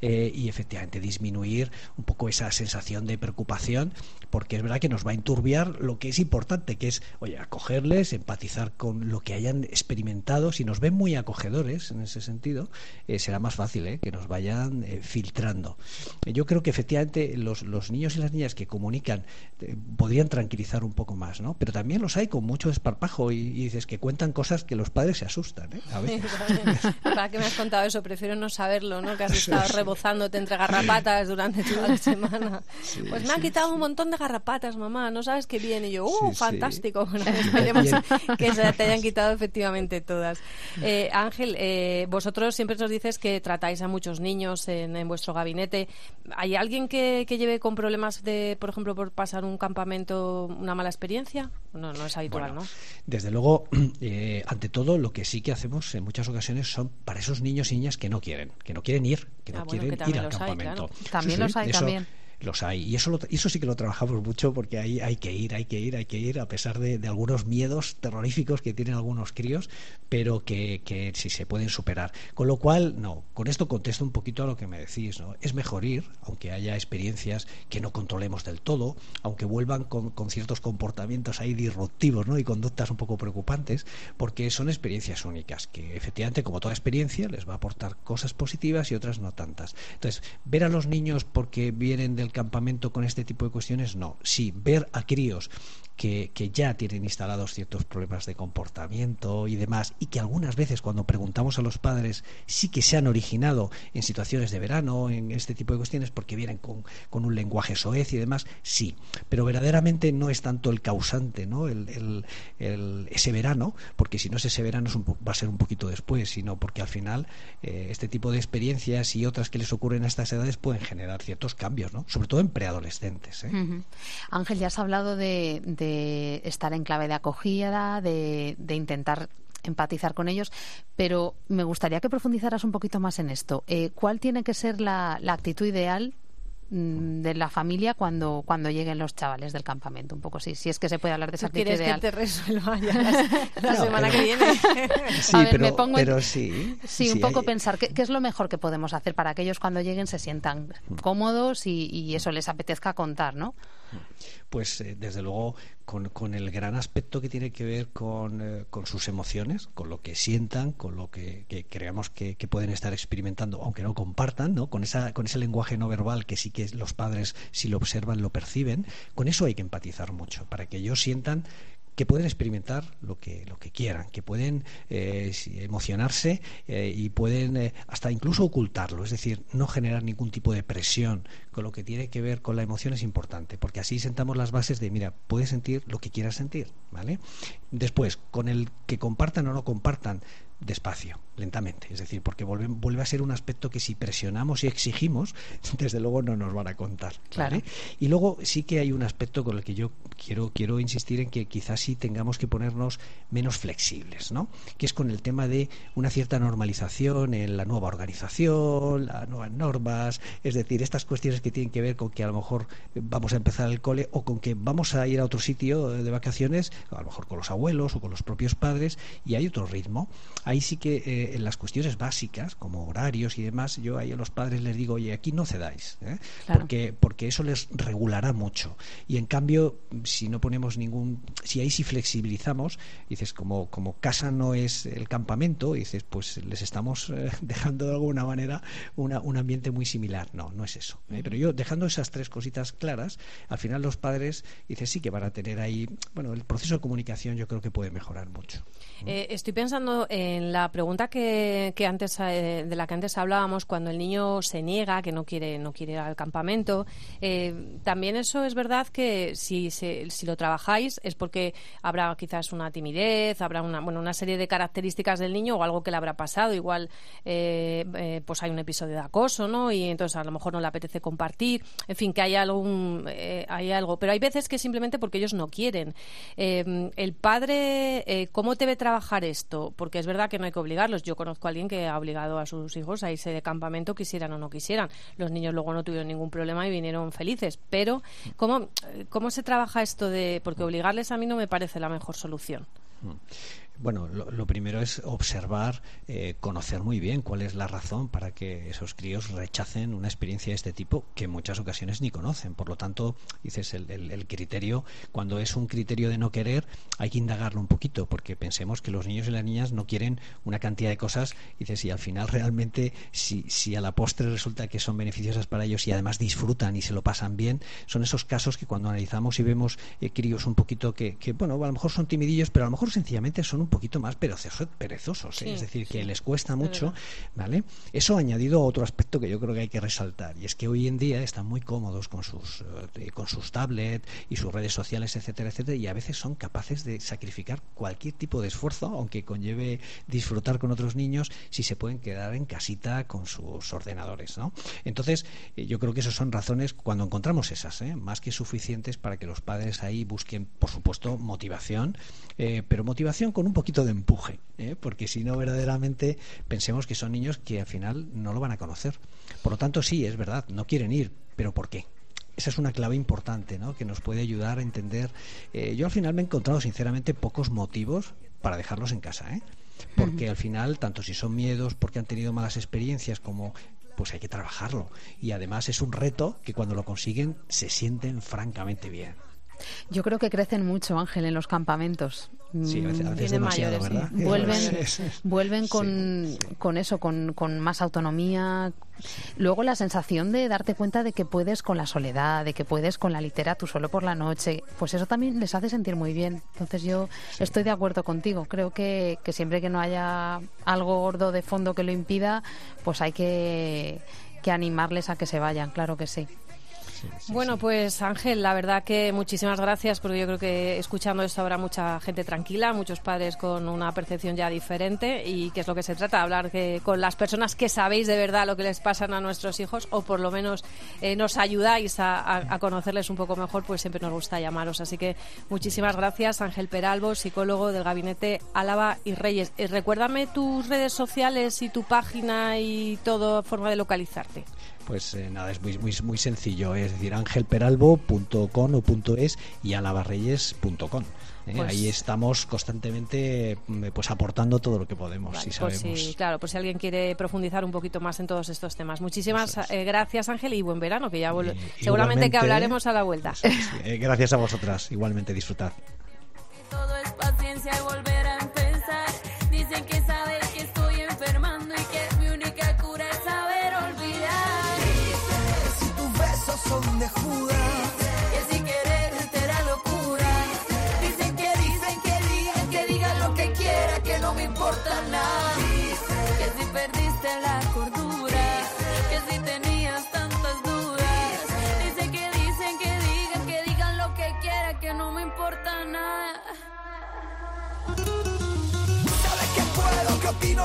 eh, y efectivamente disminuir un poco esa sensación de preocupación, porque es verdad que nos va a enturbiar lo que es importante, que es, oye, acogerles, empatizar con lo que hayan experimentado. Si nos ven muy acogedores en ese sentido, eh, será más fácil ¿eh? que nos vayan eh, filtrando. Yo creo que efectivamente los, los niños y las niñas que comunican podrían tranquilizar un poco más, ¿no? Pero también los hay con mucho desparpajo y, dices que cuentan cosas que los padres se asustan, ¿eh? A veces. ¿Para qué me has contado eso? Prefiero no saberlo, ¿no? Que has estado rebozándote entre garrapatas durante toda la semana. pues me han quitado un montón de garrapatas, mamá, no sabes qué bien. Y yo, ¡uh, fantástico! Bueno, esperemos que se te hayan quitado efectivamente todas. Eh, Ángel, eh, vosotros siempre nos dices que tratáis a muchos niños en, en vuestro gabinete. ¿Hay alguien que, que lleve con problemas de, por ejemplo, por pasar un campamento una mala experiencia? No, no es habitual, Bueno, ¿no? Desde luego, eh, ante todo, lo que sí que hacemos en muchas ocasiones son para esos niños y niñas que no quieren, que no quieren ir, que no Ah, bueno, quieren que ir al los hay, campamento. claro. También los hay, eso también. Los hay. Y eso, lo- eso sí que lo trabajamos mucho porque ahí hay que ir, hay que ir, hay que ir, a pesar de, de algunos miedos terroríficos que tienen algunos críos, pero que, que sí se pueden superar. Con lo cual, no, con esto contesto un poquito a lo que me decís, ¿no? Es mejor ir, aunque haya experiencias que no controlemos del todo, aunque vuelvan con, con ciertos comportamientos ahí disruptivos, ¿no? Y conductas un poco preocupantes, porque son experiencias únicas, que efectivamente, como toda experiencia, les va a aportar cosas positivas y otras no tantas. Entonces, ver a los niños porque vienen del campamento con este tipo de cuestiones, no. Sí, ver a críos que, ya tienen instalados ciertos problemas de comportamiento y demás, y que algunas veces cuando preguntamos a los padres sí que se han originado en situaciones de verano, en este tipo de cuestiones, porque vienen con, con un lenguaje soez y demás, sí, pero verdaderamente no es tanto el causante, ¿no? El, el, el, ese verano, porque si no es ese verano es un, va a ser un poquito después, sino porque al final eh, este tipo de experiencias y otras que les ocurren a estas edades pueden generar ciertos cambios, ¿no? Sobre todo en preadolescentes. ¿eh? Ángel, ya has hablado de estar en clave de acogida, de, de intentar empatizar con ellos, pero me gustaría que profundizaras un poquito más en esto. Eh, ¿Cuál tiene que ser la, la actitud ideal mm, de la familia cuando, cuando lleguen los chavales del campamento, un poco sí, si es que se puede hablar de esa actitud quieres ideal. que te resuelva ya la, la no, semana pero, que viene? Sí, a ver, pero, me pongo pero en, sí. Sí, un poco hay... pensar ¿qué, ¿qué, es lo mejor que podemos hacer para que ellos cuando lleguen se sientan cómodos y, y eso les apetezca contar, ¿no? Pues eh, desde luego con, el gran aspecto que tiene que ver con, eh, con, sus emociones, con lo que sientan, con lo que, que creamos que, que, pueden estar experimentando, aunque no compartan, ¿no? Con, esa, con ese lenguaje no verbal que sí que los padres, si lo observan, lo perciben, con eso hay que empatizar mucho, para que ellos sientan que pueden experimentar lo que, lo que quieran, que pueden eh, emocionarse eh, y pueden eh, hasta incluso ocultarlo, es decir, no generar ningún tipo de presión con lo que tiene que ver con la emoción es importante, porque así sentamos las bases de, mira, puedes sentir lo que quieras sentir, ¿vale? Después, con el que compartan o no compartan, despacio, lentamente. Es decir, porque vuelve, vuelve, a ser un aspecto que si presionamos y exigimos, desde luego no nos van a contar. Claro. ¿vale? Y luego sí que hay un aspecto con el que yo quiero, quiero insistir en que quizás sí tengamos que ponernos menos flexibles, ¿no? Que es con el tema de una cierta normalización en la nueva organización, las nuevas normas, es decir, estas cuestiones que tienen que ver con que a lo mejor vamos a empezar el cole o con que vamos a ir a otro sitio de vacaciones, a lo mejor con los abuelos o con los propios padres, y hay otro ritmo ahí sí que eh, en las cuestiones básicas, como horarios y demás, yo ahí a los padres les digo, oye, aquí no cedáis, ¿eh? claro. porque, porque eso les regulará mucho. Y en cambio, si no ponemos ningún, si ahí sí flexibilizamos, dices, como, como casa no es el campamento, dices, pues les estamos eh, dejando de alguna manera una, un ambiente muy similar. No, no es eso. Pero yo, dejando esas tres cositas claras, al final los padres, dices, sí que van a tener ahí, bueno, el proceso de comunicación yo creo que puede mejorar mucho. estoy pensando en la pregunta que, que antes eh, de la que antes hablábamos cuando el niño se niega que no quiere no quiere ir al campamento eh, también eso es verdad que si se, si lo trabajáis es porque habrá quizás una timidez habrá una bueno una serie de características del niño o algo que le habrá pasado. Igual eh, pues hay un episodio de acoso no y entonces a lo mejor no le apetece compartir. En fin que hay algún hay algo. Pero hay veces que simplemente porque ellos no quieren. El padre cómo debe trabajar esto porque es verdad que no hay que obligarlos. Yo conozco a alguien que ha obligado a sus hijos a irse de campamento, quisieran o no quisieran. Los niños luego no tuvieron ningún problema y vinieron felices. Pero, ¿cómo, cómo se trabaja esto de.? Porque obligarles a mí no me parece la mejor solución. Bueno, lo, lo, primero es observar, eh, conocer muy bien cuál es la razón para que esos críos rechacen una experiencia de este tipo que en muchas ocasiones ni conocen. Por lo tanto, dices, el, criterio, cuando es un criterio de no querer, hay que indagarlo un poquito, porque pensemos que los niños y las niñas no quieren una cantidad de cosas, dices, y al final realmente, si, si a la postre resulta que son beneficiosas para ellos y además disfrutan y se lo pasan bien, son esos casos que cuando analizamos y vemos eh, críos un poquito que, que, bueno, a lo mejor son timidillos, pero a lo mejor sencillamente son un poquito más perezosos, perezosos ¿eh? sí, es decir, sí. que les cuesta mucho, ¿vale? Eso añadido a otro aspecto que yo creo que hay que resaltar, y es que hoy en día están muy cómodos con sus, eh, con sus tablets y sus redes sociales, etcétera, etcétera, y a veces son capaces de sacrificar cualquier tipo de esfuerzo, aunque conlleve disfrutar con otros niños, si se pueden quedar en casita con sus ordenadores, ¿no? Entonces, eh, yo creo que esas son razones, cuando encontramos esas, ¿eh? más que suficientes para que los padres ahí busquen, por supuesto, motivación, pero motivación con un poquito de empuje, ¿eh? porque si no, verdaderamente pensemos que son niños que al final no lo van a conocer. Por lo tanto, sí, es verdad, no quieren ir, pero ¿por qué? Esa es una clave importante, ¿no? Que nos puede ayudar a entender. Eh, yo al final me he encontrado, sinceramente, pocos motivos para dejarlos en casa, ¿eh? Porque uh -huh. al final, tanto si son miedos, porque han tenido malas experiencias, como pues hay que trabajarlo. Y además es un reto que cuando lo consiguen se sienten francamente bien. Yo creo que crecen mucho, Ángel, en los campamentos. Sí, a veces, a veces Tienen demasiado, mayores, ¿verdad? sí. vuelven, vuelven con, sí. con eso, con, con más autonomía. Luego la sensación de darte cuenta de que puedes con la soledad, de que puedes con la litera tú solo por la noche, pues eso también les hace sentir muy bien. Entonces yo estoy de acuerdo contigo. Creo que, que siempre que no haya algo gordo de fondo que lo impida, pues hay que, que animarles a que se vayan, claro que sí. Bueno, pues Ángel, la verdad que muchísimas gracias porque yo creo que escuchando esto habrá mucha gente tranquila, muchos padres con una percepción ya diferente y que es lo que se trata, hablar que, con las personas que sabéis de verdad lo que les pasan a nuestros hijos o por lo menos eh, nos ayudáis a, conocerles un poco mejor, pues siempre nos gusta llamaros. Así que muchísimas gracias, Ángel Peralbo, psicólogo del Gabinete Álava y Reyes. Eh, recuérdame tus redes sociales y tu página y todo forma de localizarte. Pues eh, nada, es muy, muy, muy sencillo, es decir, angelperalbo.com o punto .es y alabarreyes.com. ¿eh? Pues- Ahí estamos constantemente mm, pues aportando todo lo que podemos, Vale, si sabemos. claro, por si alguien quiere profundizar un poquito más en todos estos temas. Muchísimas eh, gracias, Ángel, y buen verano, que ya Y- seguramente que hablaremos a la vuelta. Eh, gracias a vosotras, igualmente disfrutad. Todo es paciencia y volver son de Judas, Que si quererte era locura. Dicen que dicen que digan que digan lo que quiera que no me importa nada. Que si perdiste la cordura, que si tenías tantas dudas. Dicen que dicen que digan que digan lo que quiera que no me importa nada. sabes que puedo, que opino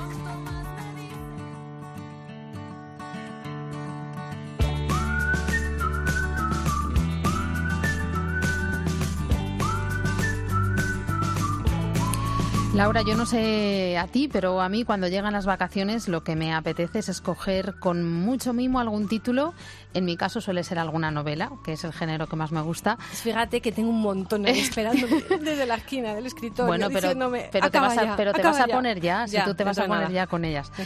Laura, yo no sé a ti, pero a mí cuando llegan las vacaciones lo que me apetece es escoger con mucho mimo algún título. En mi caso suele ser alguna novela, que es el género que más me gusta. Fíjate que tengo un montón ahí esperándome desde la esquina del escritorio Bueno, pero, diciéndome, pero te "Acaba vas a, ya, pero te vas a ya". poner ya, si tú te vas a poner nada. ya con ellas.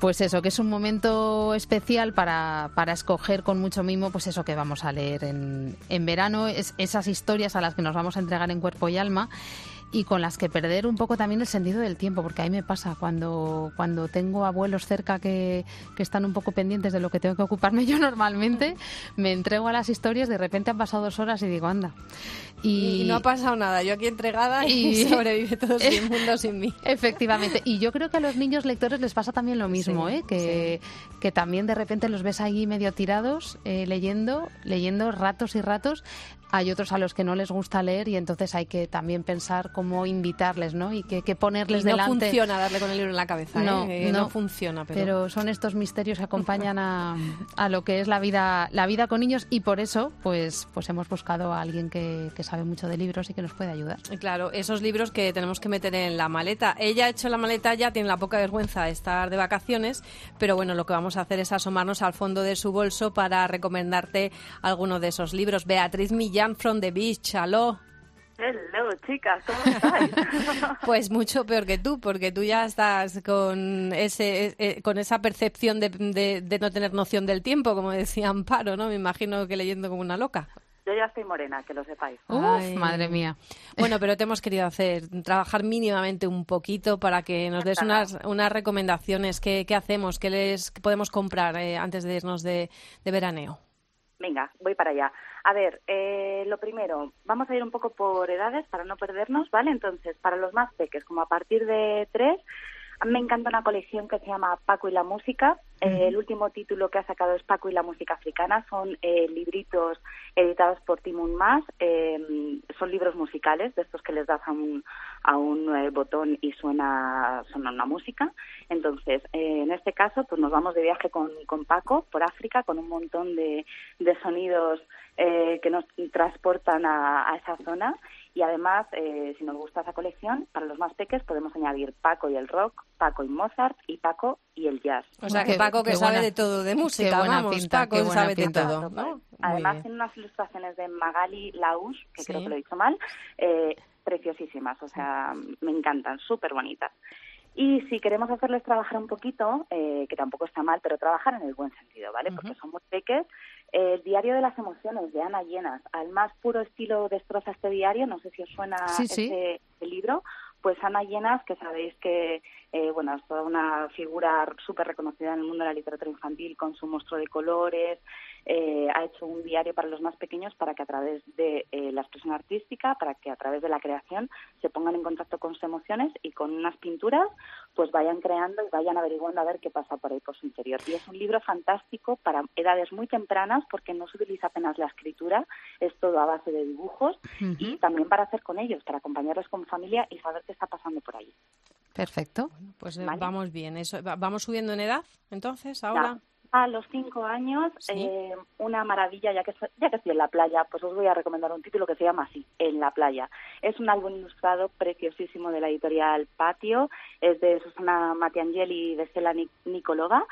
Pues eso, que es un momento especial para, para escoger con mucho mimo, pues eso que vamos a leer en, en verano, es, esas historias a las que nos vamos a entregar en cuerpo y alma y con las que perder un poco también el sentido del tiempo, porque a mí me pasa cuando, cuando tengo abuelos cerca que, que están un poco pendientes de lo que tengo que ocuparme yo normalmente, me entrego a las historias, de repente han pasado dos horas y digo, anda. Y, no ha pasado nada, yo aquí entregada y, Y- sobrevive todo el mundo sin mí. Efectivamente. Y yo creo que a los niños lectores les pasa también lo mismo, Sí, ¿eh? que, que también de repente los ves ahí medio tirados, eh, leyendo, leyendo ratos y ratos. Hay otros a los que no les gusta leer y entonces hay que también pensar cómo invitarles, ¿no? Y qué ponerles Y no delante. funciona darle con el libro en la cabeza, No, ¿eh? Eh, no. funciona, pero... Pero son estos misterios que acompañan a, a lo que es la vida, la vida con niños y por eso, pues, pues hemos buscado a alguien que, que sabe mucho de libros y que nos puede ayudar. Claro, esos libros que tenemos que meter en la maleta. Ella ha hecho la maleta ya, tiene la poca vergüenza de estar de vacaciones, pero bueno, lo que vamos a hacer es asomarnos al fondo de su bolso para recomendarte alguno de esos libros. Beatriz Millán from the Beach, aló. Hello, chicas, ¿cómo estáis? Pues mucho peor que tú, porque tú ya estás con ese eh, con esa percepción de, de- de no tener noción del tiempo, como decía Amparo, ¿no? Me imagino que leyendo como una loca. Yo ya estoy morena, que lo sepáis. Uf, Ay. madre mía. Bueno, pero te hemos querido hacer trabajar mínimamente un poquito para que nos des unas, unas recomendaciones. ¿Qué, qué hacemos? ¿Qué les qué podemos comprar eh, antes de irnos de, de veraneo? Venga, voy para allá. A ver, eh, lo primero, vamos a ir un poco por edades para no perdernos, ¿vale? Entonces, para los más peques, como a partir de tres, Me encanta una colección que se llama Paco y la música. Eh, el último título que ha sacado es Paco y la música africana. Son eh, libritos editados por Timun Mas. Eh, son libros musicales, de estos que les das a un, a un eh, botón y suena, suena una música. Entonces, eh, en este caso, pues nos vamos de viaje con, con Paco por África con un montón de, de sonidos eh, que nos transportan a, a esa zona y además, eh, si nos gusta esa colección, para los más peques podemos añadir Paco y el rock, Paco y Mozart y Paco y el jazz. O sea, que Paco que sabe buena- de todo de música, qué buena vamos, pinta, Paco qué buena sabe de todo, ¿no? Además tiene unas ilustraciones de Magali Laus, que Sí. creo que lo he dicho mal, eh, preciosísimas, o sea, me encantan, súper bonitas. Y si queremos hacerles trabajar un poquito, eh, que tampoco está mal, pero trabajar en el buen sentido, ¿vale? Porque son muy peques. eh, el diario de las emociones de Ana Llenas, al más puro estilo destroza este diario, no sé si os suena Sí, ese libro, pues Ana Llenas, que sabéis que eh, bueno, es toda una figura súper reconocida en el mundo de la literatura infantil con su monstruo de colores, eh, ha hecho un diario para los más pequeños para que a través de eh, la expresión artística, para que a través de la creación se pongan en contacto con sus emociones y con unas pinturas pues vayan creando y vayan averiguando a ver qué pasa por ahí por su interior. Y es un libro fantástico para edades muy tempranas porque no se utiliza apenas la escritura, es todo a base de dibujos y también para hacer con ellos, para acompañarlos con familia y saber qué está pasando por ahí. Perfecto. Pues eh, Vale. vamos bien. Eso, va- ¿Vamos subiendo en edad entonces ahora? A los cinco años, Sí. eh, una maravilla, ya que, ya que estoy en la playa, pues os voy a recomendar un título que se llama así, En la playa. Es un álbum ilustrado preciosísimo de la editorial Patio, es de Susana Matiangeli y de Stella Nic- Nicolova.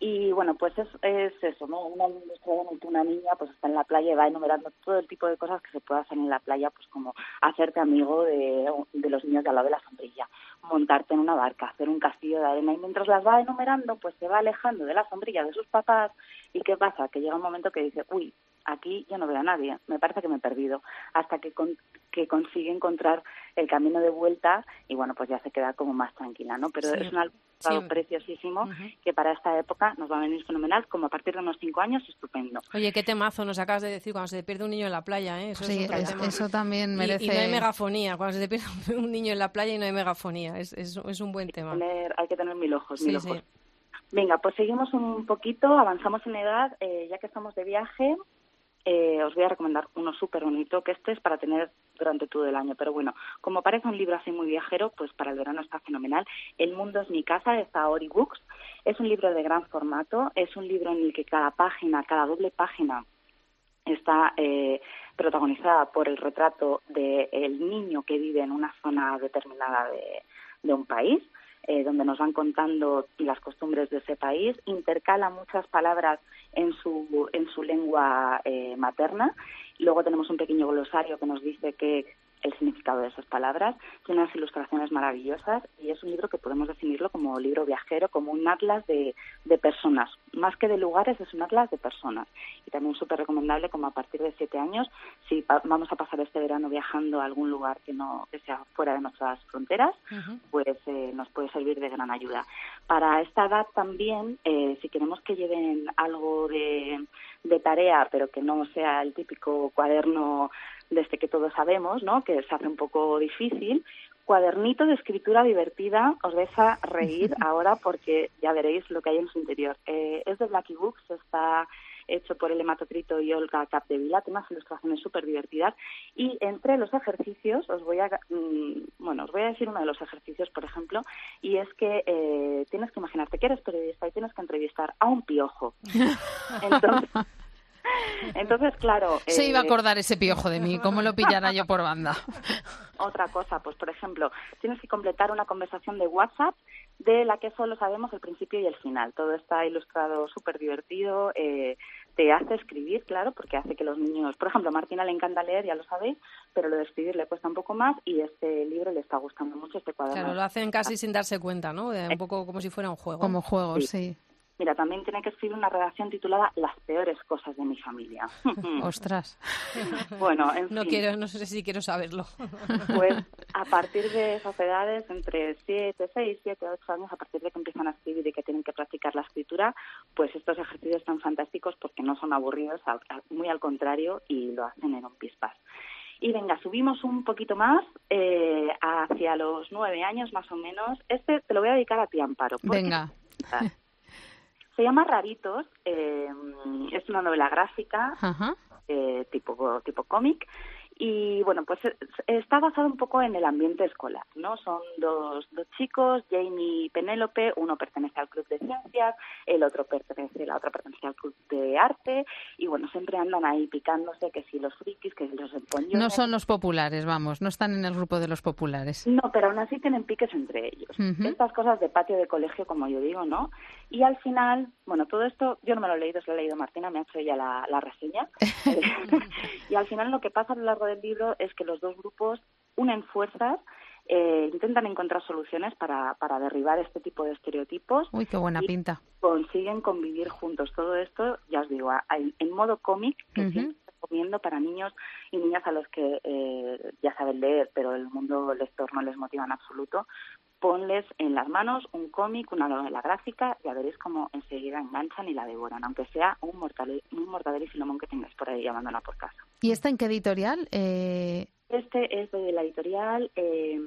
Y bueno, pues es, es eso, ¿no? Un álbum ilustrado en el que una niña pues está en la playa y va enumerando todo el tipo de cosas que se puede hacer en la playa, pues como hacerte amigo de, de los niños de al lado de la sombrilla, montarte en una barca, hacer un castillo de arena y mientras las va enumerando pues se va alejando de la sombrilla de sus papás y qué pasa, que llega un momento que dice, uy, aquí yo no veo a nadie, me parece que me he perdido, hasta que, con- que consigue encontrar el camino de vuelta y bueno, pues ya se queda como más tranquila, ¿no? Pero Sí. es un Sí. preciosísimo que para esta época nos va a venir fenomenal, como a partir de unos cinco años, estupendo. Oye, qué temazo nos acabas de decir cuando se te pierde un niño en la playa, ¿eh? Eso Sí, es otro es- tema. eso también Y- merece... Y, no hay megafonía, cuando se te pierde un niño en la playa y no hay megafonía. Es, es, es un buen tema. Tener- hay que tener mil ojos, mil sí. ojos. Venga, pues seguimos un poquito, avanzamos en edad, eh, ya que estamos de viaje, eh, os voy a recomendar uno súper bonito, que este es para tener durante todo el año, pero bueno, como parece un libro así muy viajero, pues para el verano está fenomenal. El mundo es mi casa, de Saori Books, es un libro de gran formato, es un libro en el que cada página, cada doble página está eh, protagonizada por el retrato del niño que vive en una zona determinada de, de un país, eh, donde nos van contando las costumbres de ese país, intercala muchas palabras en su, en su lengua eh, materna. Luego tenemos un pequeño glosario que nos dice que el significado de esas palabras, tiene unas ilustraciones maravillosas y es un libro que podemos definirlo como libro viajero, como un atlas de, de personas. Más que de lugares, es un atlas de personas. Y también súper recomendable como a partir de siete años, si vamos a pasar este verano viajando a algún lugar que no que sea fuera de nuestras fronteras, pues eh, nos puede servir de gran ayuda. Para esta edad también, eh, si queremos que lleven algo de, de tarea, pero que no sea el típico cuaderno de este que todos sabemos, ¿no? que se hace un poco difícil, cuadernito de escritura divertida, os vais a reír ahora porque ya veréis lo que hay en su interior. Eh, es de Blacky Books, está hecho por el hematocrito y Olga Capdevila, tiene unas ilustraciones súper divertidas y entre los ejercicios os voy a mm, bueno os voy a decir uno de los ejercicios por ejemplo y es que eh, tienes que imaginarte que eres periodista y tienes que entrevistar a un piojo entonces entonces claro Se eh, iba a acordar ese piojo de mí, ¿cómo lo pillara yo por banda? otra cosa, pues por ejemplo, tienes que completar una conversación de WhatsApp de la que solo sabemos el principio y el final. Todo está ilustrado súper divertido, eh, te hace escribir, claro, porque hace que los niños, por ejemplo, a Martina le encanta leer, ya lo sabéis, pero lo de escribir le cuesta un poco más y este libro le está gustando mucho, este cuaderno. Claro, lo hacen casi sin darse cuenta, ¿no? Un poco como si fuera un juego. Como juego, sí. Mira, también tiene que escribir una redacción titulada Las peores cosas de mi familia. Ostras. bueno, en No fin. quiero, no sé si quiero saberlo. Pues a partir de esas edades, entre 7, 6, 7, 8 años, a partir de que empiezan a escribir y que tienen que practicar la escritura, pues estos ejercicios están fantásticos porque no son aburridos, muy al contrario, y lo hacen en un pispás. Y venga, subimos un poquito más eh, hacia los nueve años más o menos. Este te lo voy a dedicar a ti, Amparo. Venga. Se llama Raritos, eh, es una novela gráfica Ajá. eh, tipo, tipo cómic. Y bueno, pues eh, está basado un poco en el ambiente escolar, ¿no? Son dos, dos chicos, Jamie y Penélope, uno pertenece al club de ciencias, el otro pertenece, la otra pertenece al club de arte, y bueno, siempre andan ahí picándose, que si los frikis, que si los empoñones. No son los populares, vamos, no están en el grupo de los populares. No, pero aún así tienen piques entre ellos. Estas cosas de patio de colegio, como yo digo, ¿no? Y al final, bueno, todo esto, yo no me lo he leído, se lo ha leído Martina, me ha hecho ella la, la reseña. y al final lo que pasa a lo largo del libro es que los dos grupos unen fuerzas, eh, intentan encontrar soluciones para, para derribar este tipo de estereotipos Uy, qué buena y pinta. consiguen convivir juntos. Todo esto, ya os digo, en, en modo cómic, que Ujú. siempre recomiendo para niños y niñas a los que eh, ya saben leer, pero el mundo lector no les motiva en absoluto. Ponles en las manos un cómic, una novela gráfica, y ya veréis cómo enseguida enganchan y la devoran, aunque sea un, mortale- un mortadelo y filomón que tengáis por ahí abandonado por casa. ¿Y esta en qué editorial? Eh, Este es de la editorial eh,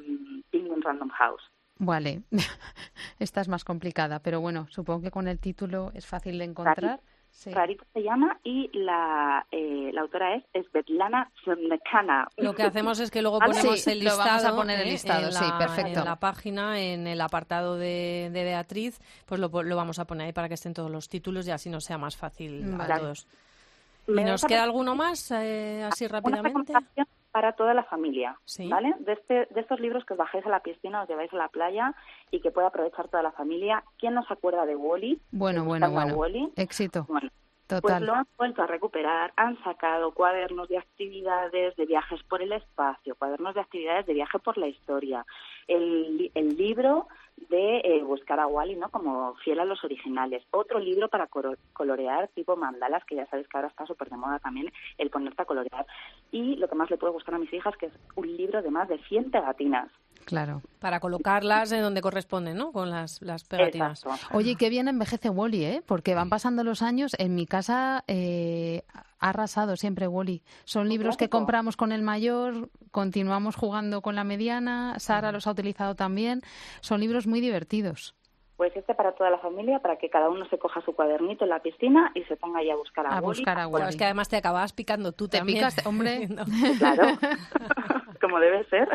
Penguin Random House. vale, esta es más complicada, pero bueno, supongo que con el título es fácil de encontrar. Sí. Rarito se llama y la, eh, la autora es Svetlana Zemnekana. Lo que hacemos es que luego Ah, ponemos sí, el lo listado, vamos a poner el ¿eh? listado, en sí, la, perfecto. En la página, en el apartado de, de Beatriz, pues lo, lo vamos a poner ahí para que estén todos los títulos y así nos sea más fácil Vale. a todos. ¿Y Me nos queda alguno más, eh, así una rápidamente? recomendación para toda la familia, Sí. ¿vale? De, este, de estos libros que os bajéis a la piscina, os lleváis a la playa y que pueda aprovechar toda la familia. ¿Quién no se acuerda de Wally? Bueno, bueno, a bueno. Wall-E. Éxito, Bueno, pues lo han vuelto a recuperar, han sacado cuadernos de actividades, de viajes por el espacio, cuadernos de actividades de viaje por la historia, el, el libro de eh, buscar a Wally, ¿no? Como fiel a los originales. Otro libro para colorear tipo mandalas, que ya sabéis que ahora está súper de moda también el ponerte a colorear. Y lo que más le puede gustar a mis hijas, que es un libro de más de 100 pegatinas. Claro. Para colocarlas en donde corresponden, ¿no? Con las, las pegatinas. Exacto. Oye, qué bien envejece Wally, ¿eh? Porque van pasando los años. En mi casa eh, ha arrasado siempre Wally. Son libros que compramos con el mayor, continuamos jugando con la mediana, Sara los ha utilizado también. Son libros muy divertidos. Pues este para toda la familia, para que cada uno se coja su cuadernito en la piscina y se ponga ahí a buscar a, A Wally. buscar a Bueno, es que además te acabas picando tú Te también. picas, hombre. No. Claro, como debe ser.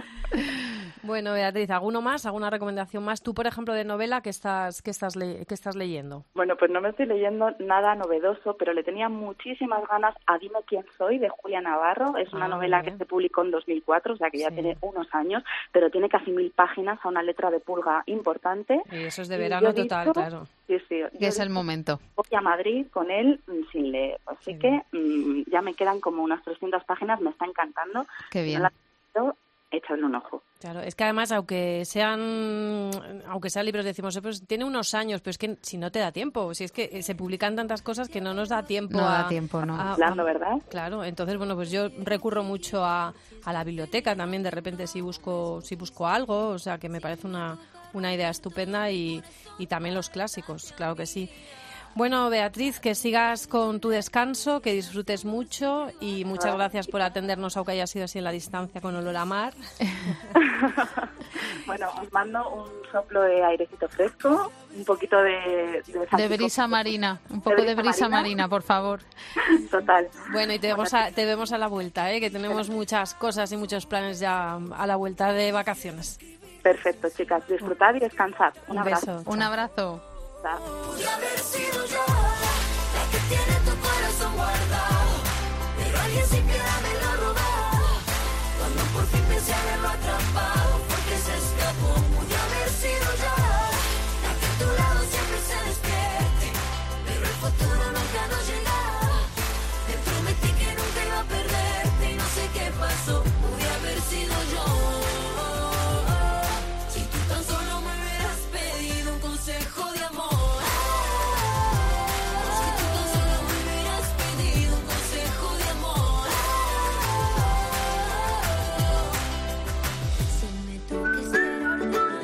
Bueno, Beatriz, ¿alguno más? ¿Alguna recomendación más? Tú, por ejemplo, de novela, ¿qué estás, qué estás, le- qué estás leyendo? Bueno, pues no me estoy leyendo nada novedoso, pero le tenía muchísimas ganas a Dime quién soy de Julia Navarro. Es una Ah, novela bien. que se publicó en 2004, o sea que ya Sí. tiene unos años, pero tiene casi mil páginas a una letra de pulga importante. Y eso es de verano total, dicho- claro. Sí, sí. yo Que es el momento. Voy a Madrid con él mm, sin leer. Así Sí. que mm, ya me quedan como unas 300 páginas, me está encantando. Qué bien. no la un ojo. Claro, es que además, aunque sean, aunque sean libros, decimos, pues tiene unos años, pero es que si no te da tiempo, si es que se publican tantas cosas que no nos da tiempo No a, da tiempo, no. a- a- ¿verdad? Claro, entonces bueno, pues yo recurro mucho a, a la biblioteca también de repente si busco si busco algo, o sea que me parece una, una idea estupenda y, y también los clásicos, claro que sí. Bueno, Beatriz, que sigas con tu descanso, que disfrutes mucho y muchas gracias por atendernos, aunque haya sido así en la distancia con olor a mar. Bueno, os mando un soplo de airecito fresco, un poquito de... De, De brisa marina, un poco de brisa brisa marina? marina, por favor. Total. Bueno, y te vemos a, te vemos a la vuelta, ¿eh? que tenemos muchas cosas y muchos planes ya a la vuelta de vacaciones. Perfecto, chicas. Disfrutad y descansad. Un, Un abrazo. beso. Un abrazo. Pude haber sido yo la que tiene tu corazón guardado, pero alguien sin piedad me lo robó. Cuando por fin pensé haberlo atrapado,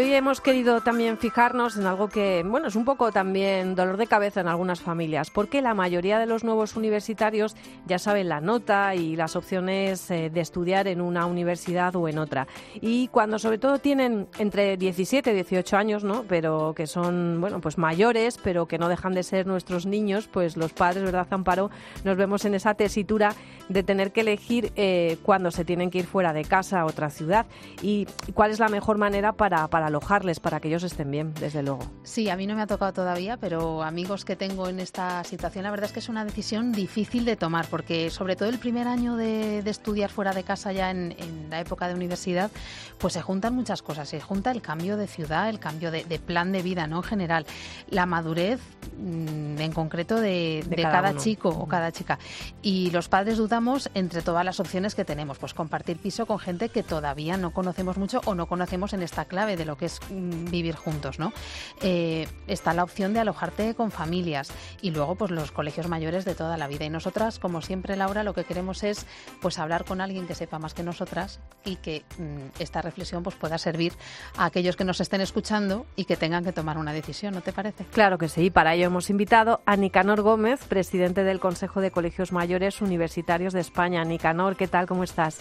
Hoy hemos querido también fijarnos en algo que, bueno, es un poco también dolor de cabeza en algunas familias, porque la mayoría de los nuevos universitarios ya saben la nota y las opciones eh, de estudiar en una universidad o en otra. Y cuando sobre todo tienen entre 17 y 18 años, ¿no? Pero que son, bueno, pues mayores, pero que no dejan de ser nuestros niños, pues los padres, ¿verdad, Amparo? Nos vemos en esa tesitura de tener que elegir eh, cuándo se tienen que ir fuera de casa a otra ciudad y cuál es la mejor manera para alojarles, para que ellos estén bien, desde luego. Sí, a mí no me ha tocado todavía, pero amigos que tengo en esta situación, la verdad es que es una decisión difícil de tomar, porque sobre todo el primer año de, de estudiar fuera de casa ya en, en, la época de universidad, pues se juntan muchas cosas. Se junta el cambio de ciudad, el cambio de, de plan de vida, ¿no? En general, la madurez mmm, en concreto de, de, de cada, cada chico o cada chica. Y los padres dudamos entre todas las opciones que tenemos, pues compartir piso con gente que todavía no conocemos mucho o no conocemos en esta clave de lo que es mm, vivir juntos, ¿no? Eh, está la opción de alojarte con familias y luego pues los colegios mayores de toda la vida. Y nosotras, como siempre, Laura, lo que queremos es pues hablar con alguien que sepa más que nosotras y que mmm, esta reflexión pues pueda servir a aquellos que nos estén escuchando y que tengan que tomar una decisión, ¿no te parece? Claro que sí. Para ello hemos invitado a Nicanor Gómez, presidente del Consejo de Colegios Mayores Universitarios de España. Nicanor, ¿qué tal? ¿Cómo estás?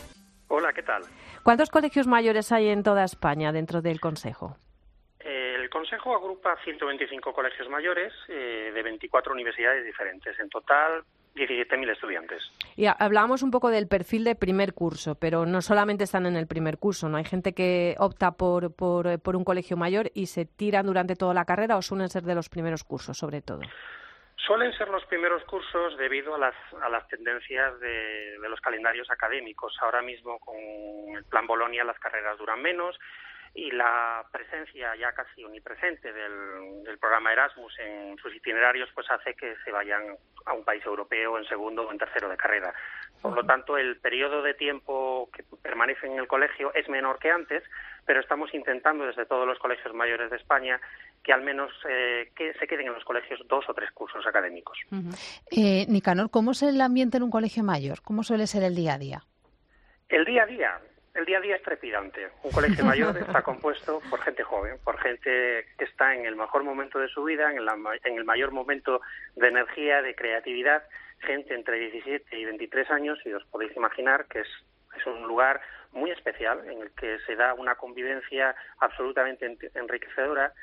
Hola, ¿qué tal? ¿Cuántos colegios mayores hay en toda España dentro del Consejo? El Consejo agrupa 125 colegios mayores eh, de 24 universidades diferentes. En total, 17.000 estudiantes. Y hablábamos un poco del perfil de primer curso, pero no solamente están en el primer curso, ¿no? Hay gente que opta por, por, por un colegio mayor y se tiran durante toda la carrera o suelen ser de los primeros cursos, sobre todo. Suelen ser los primeros cursos debido a las, a las tendencias de, los calendarios académicos. Ahora mismo con el plan Bolonia las carreras duran menos y la presencia ya casi omnipresente del, del, programa Erasmus en sus itinerarios pues hace que se vayan a un país europeo en segundo o en tercero de carrera. Por lo tanto, el periodo de tiempo que permanecen en el colegio es menor que antes, pero estamos intentando desde todos los colegios mayores de España que al menos eh, que se queden en los colegios dos o tres cursos académicos. Uh -huh. eh, Nicanor, ¿cómo es el ambiente en un colegio mayor? ¿Cómo suele ser el día a día? El día a día, el día a día es trepidante. Un colegio mayor está compuesto por gente joven, por gente que está en el mejor momento de su vida, en, la, en el mayor momento de energía, de creatividad, gente entre 17 y 23 años, y os podéis imaginar que es, es un lugar muy especial en el que se da una convivencia absolutamente enriquecedora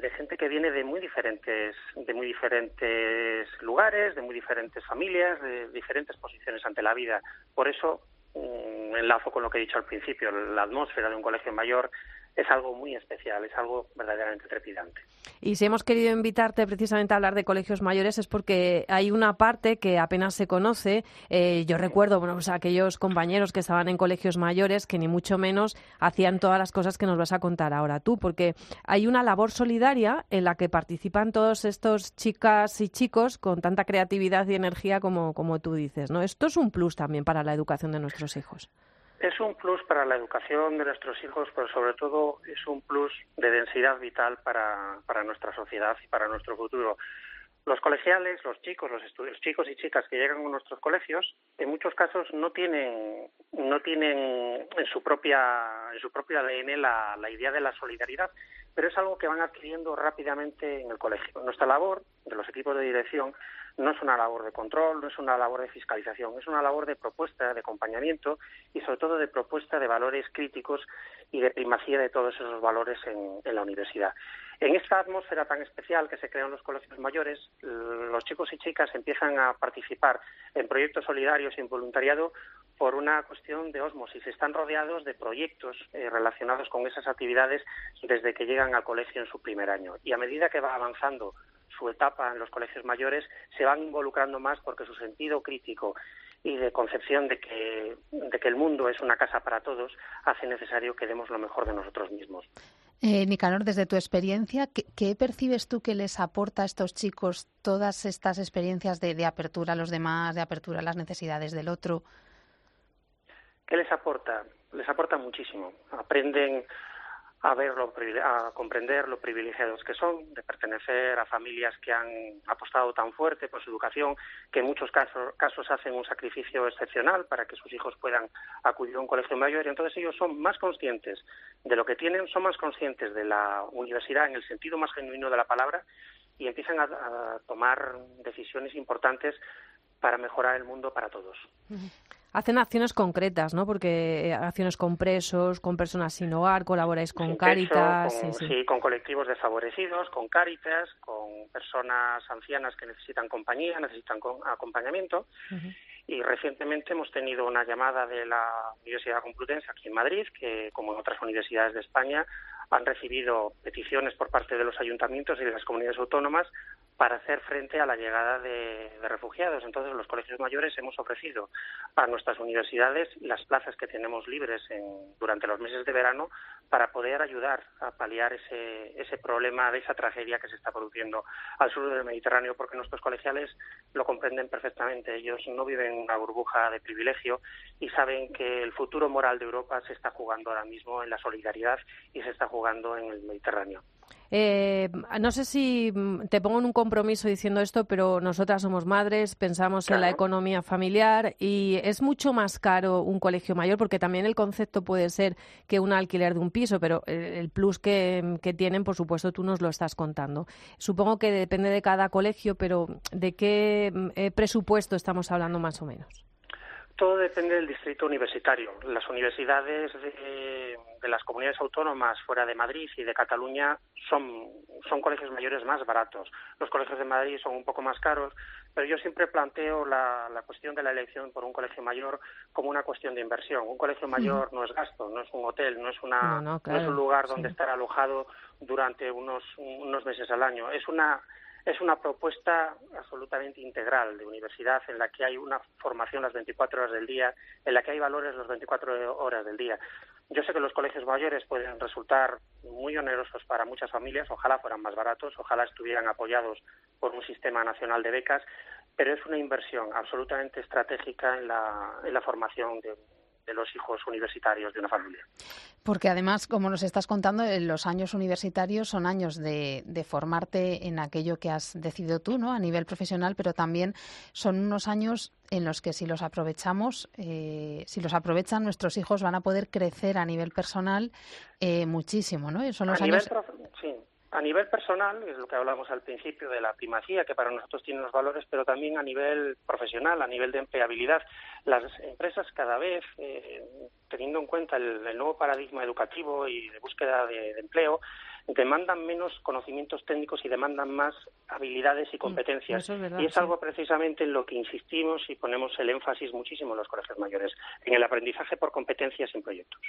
de gente que viene de muy diferentes de muy diferentes lugares, de muy diferentes familias, de diferentes posiciones ante la vida. Por eso un enlazo con lo que he dicho al principio, la atmósfera de un colegio mayor es algo muy especial, es algo verdaderamente trepidante. Y si hemos querido invitarte precisamente a hablar de colegios mayores es porque hay una parte que apenas se conoce. Eh, yo recuerdo, bueno, pues aquellos compañeros que estaban en colegios mayores que ni mucho menos hacían todas las cosas que nos vas a contar ahora tú, porque hay una labor solidaria en la que participan todos estos chicas y chicos con tanta creatividad y energía como, como tú dices, ¿no? Esto es un plus también para la educación de nuestros hijos es un plus para la educación de nuestros hijos, pero sobre todo es un plus de densidad vital para, para nuestra sociedad y para nuestro futuro. Los colegiales, los chicos, los, los chicos y chicas que llegan a nuestros colegios, en muchos casos no tienen, no tienen en su propia, en su propio ADN la, la idea de la solidaridad, pero es algo que van adquiriendo rápidamente en el colegio. Nuestra labor de los equipos de dirección no es una labor de control, no es una labor de fiscalización, es una labor de propuesta, de acompañamiento y sobre todo de propuesta de valores críticos y de primacía de todos esos valores en, en la universidad. En esta atmósfera tan especial que se crea en los colegios mayores, los chicos y chicas empiezan a participar en proyectos solidarios y en voluntariado por una cuestión de osmosis. Están rodeados de proyectos eh, relacionados con esas actividades desde que llegan al colegio en su primer año. Y a medida que va avanzando su etapa en los colegios mayores, se van involucrando más porque su sentido crítico y de concepción de que, de que el mundo es una casa para todos hace necesario que demos lo mejor de nosotros mismos. Eh, Nicanor, desde tu experiencia, ¿qué, ¿qué, percibes tú que les aporta a estos chicos todas estas experiencias de, de apertura a los demás, de apertura a las necesidades del otro? ¿Qué les aporta? Les aporta muchísimo. Aprenden a ver lo privile- a comprender lo privilegiados que son, de pertenecer a familias que han apostado tan fuerte por su educación, que en muchos casos, casos hacen un sacrificio excepcional para que sus hijos puedan acudir a un colegio mayor y entonces ellos son más conscientes de lo que tienen, son más conscientes de la universidad en el sentido más genuino de la palabra y empiezan a, a tomar decisiones importantes para mejorar el mundo para todos. Hacen acciones concretas, ¿no? Porque eh, acciones con presos, con personas sin hogar, colaboráis con Sin con, sí, sí. sí, con colectivos desfavorecidos, con Cáritas, con personas ancianas que necesitan compañía, necesitan acompañamiento. Y recientemente hemos tenido una llamada de la Universidad Complutense aquí en Madrid, que como en otras universidades de España han recibido peticiones por parte de los ayuntamientos y de las comunidades autónomas para hacer frente a la llegada de, refugiados. Entonces, los colegios mayores hemos ofrecido a nuestras universidades las plazas que tenemos libres en- durante los meses de verano para poder ayudar a paliar ese, ese problema de esa tragedia que se está produciendo al sur del Mediterráneo, porque nuestros colegiales lo comprenden perfectamente. Ellos no viven en una burbuja de privilegio y saben que el futuro moral de Europa se está jugando ahora mismo en la solidaridad y se está jugando en el Mediterráneo. Eh, no sé si mm, te pongo en un compromiso diciendo esto, pero nosotras somos madres, pensamos en la economía familiar y es mucho más caro un colegio mayor porque también el concepto puede ser que un alquiler de un piso, pero el plus que, que tienen, por supuesto, tú nos lo estás contando. Supongo que depende de cada colegio, pero ¿de qué mm, eh, presupuesto estamos hablando más o menos? Todo depende del distrito universitario. Las universidades de, de las comunidades autónomas fuera de Madrid y de Cataluña son, son colegios mayores más baratos. Los colegios de Madrid son un poco más caros, pero yo siempre planteo la, la cuestión de la elección por un colegio mayor como una cuestión de inversión. Un colegio mayor no es gasto, no es un hotel, no es, una, No, no, no es un lugar donde sí. estar alojado durante unos, unos meses al año. Es una es una propuesta absolutamente integral de universidad en la que hay una formación las 24 horas del día, en la que hay valores las 24 horas del día. Yo sé que los colegios mayores pueden resultar muy onerosos para muchas familias, ojalá fueran más baratos, ojalá estuvieran apoyados por un sistema nacional de becas, pero es una inversión absolutamente estratégica en la, en la formación de, de los hijos universitarios de una familia. Porque además, como nos estás contando, eh, los años universitarios son años de, de formarte en aquello que has decidido tú, ¿no? A nivel profesional, pero también son unos años en los que si los aprovechamos, eh, si los aprovechan nuestros hijos van a poder crecer a nivel personal eh, muchísimo, ¿no? Son los a nivel años. prof- sí. A nivel personal, es lo que hablamos al principio de la primacía, que para nosotros tiene unos valores, pero también a nivel profesional, a nivel de empleabilidad. Las empresas cada vez, eh, teniendo en cuenta el, nuevo paradigma educativo y de búsqueda de empleo, demandan menos conocimientos técnicos y demandan más habilidades y competencias. es verdad, y es sí. algo precisamente en lo que insistimos y ponemos el énfasis muchísimo en los colegios mayores, en el aprendizaje por competencias en proyectos.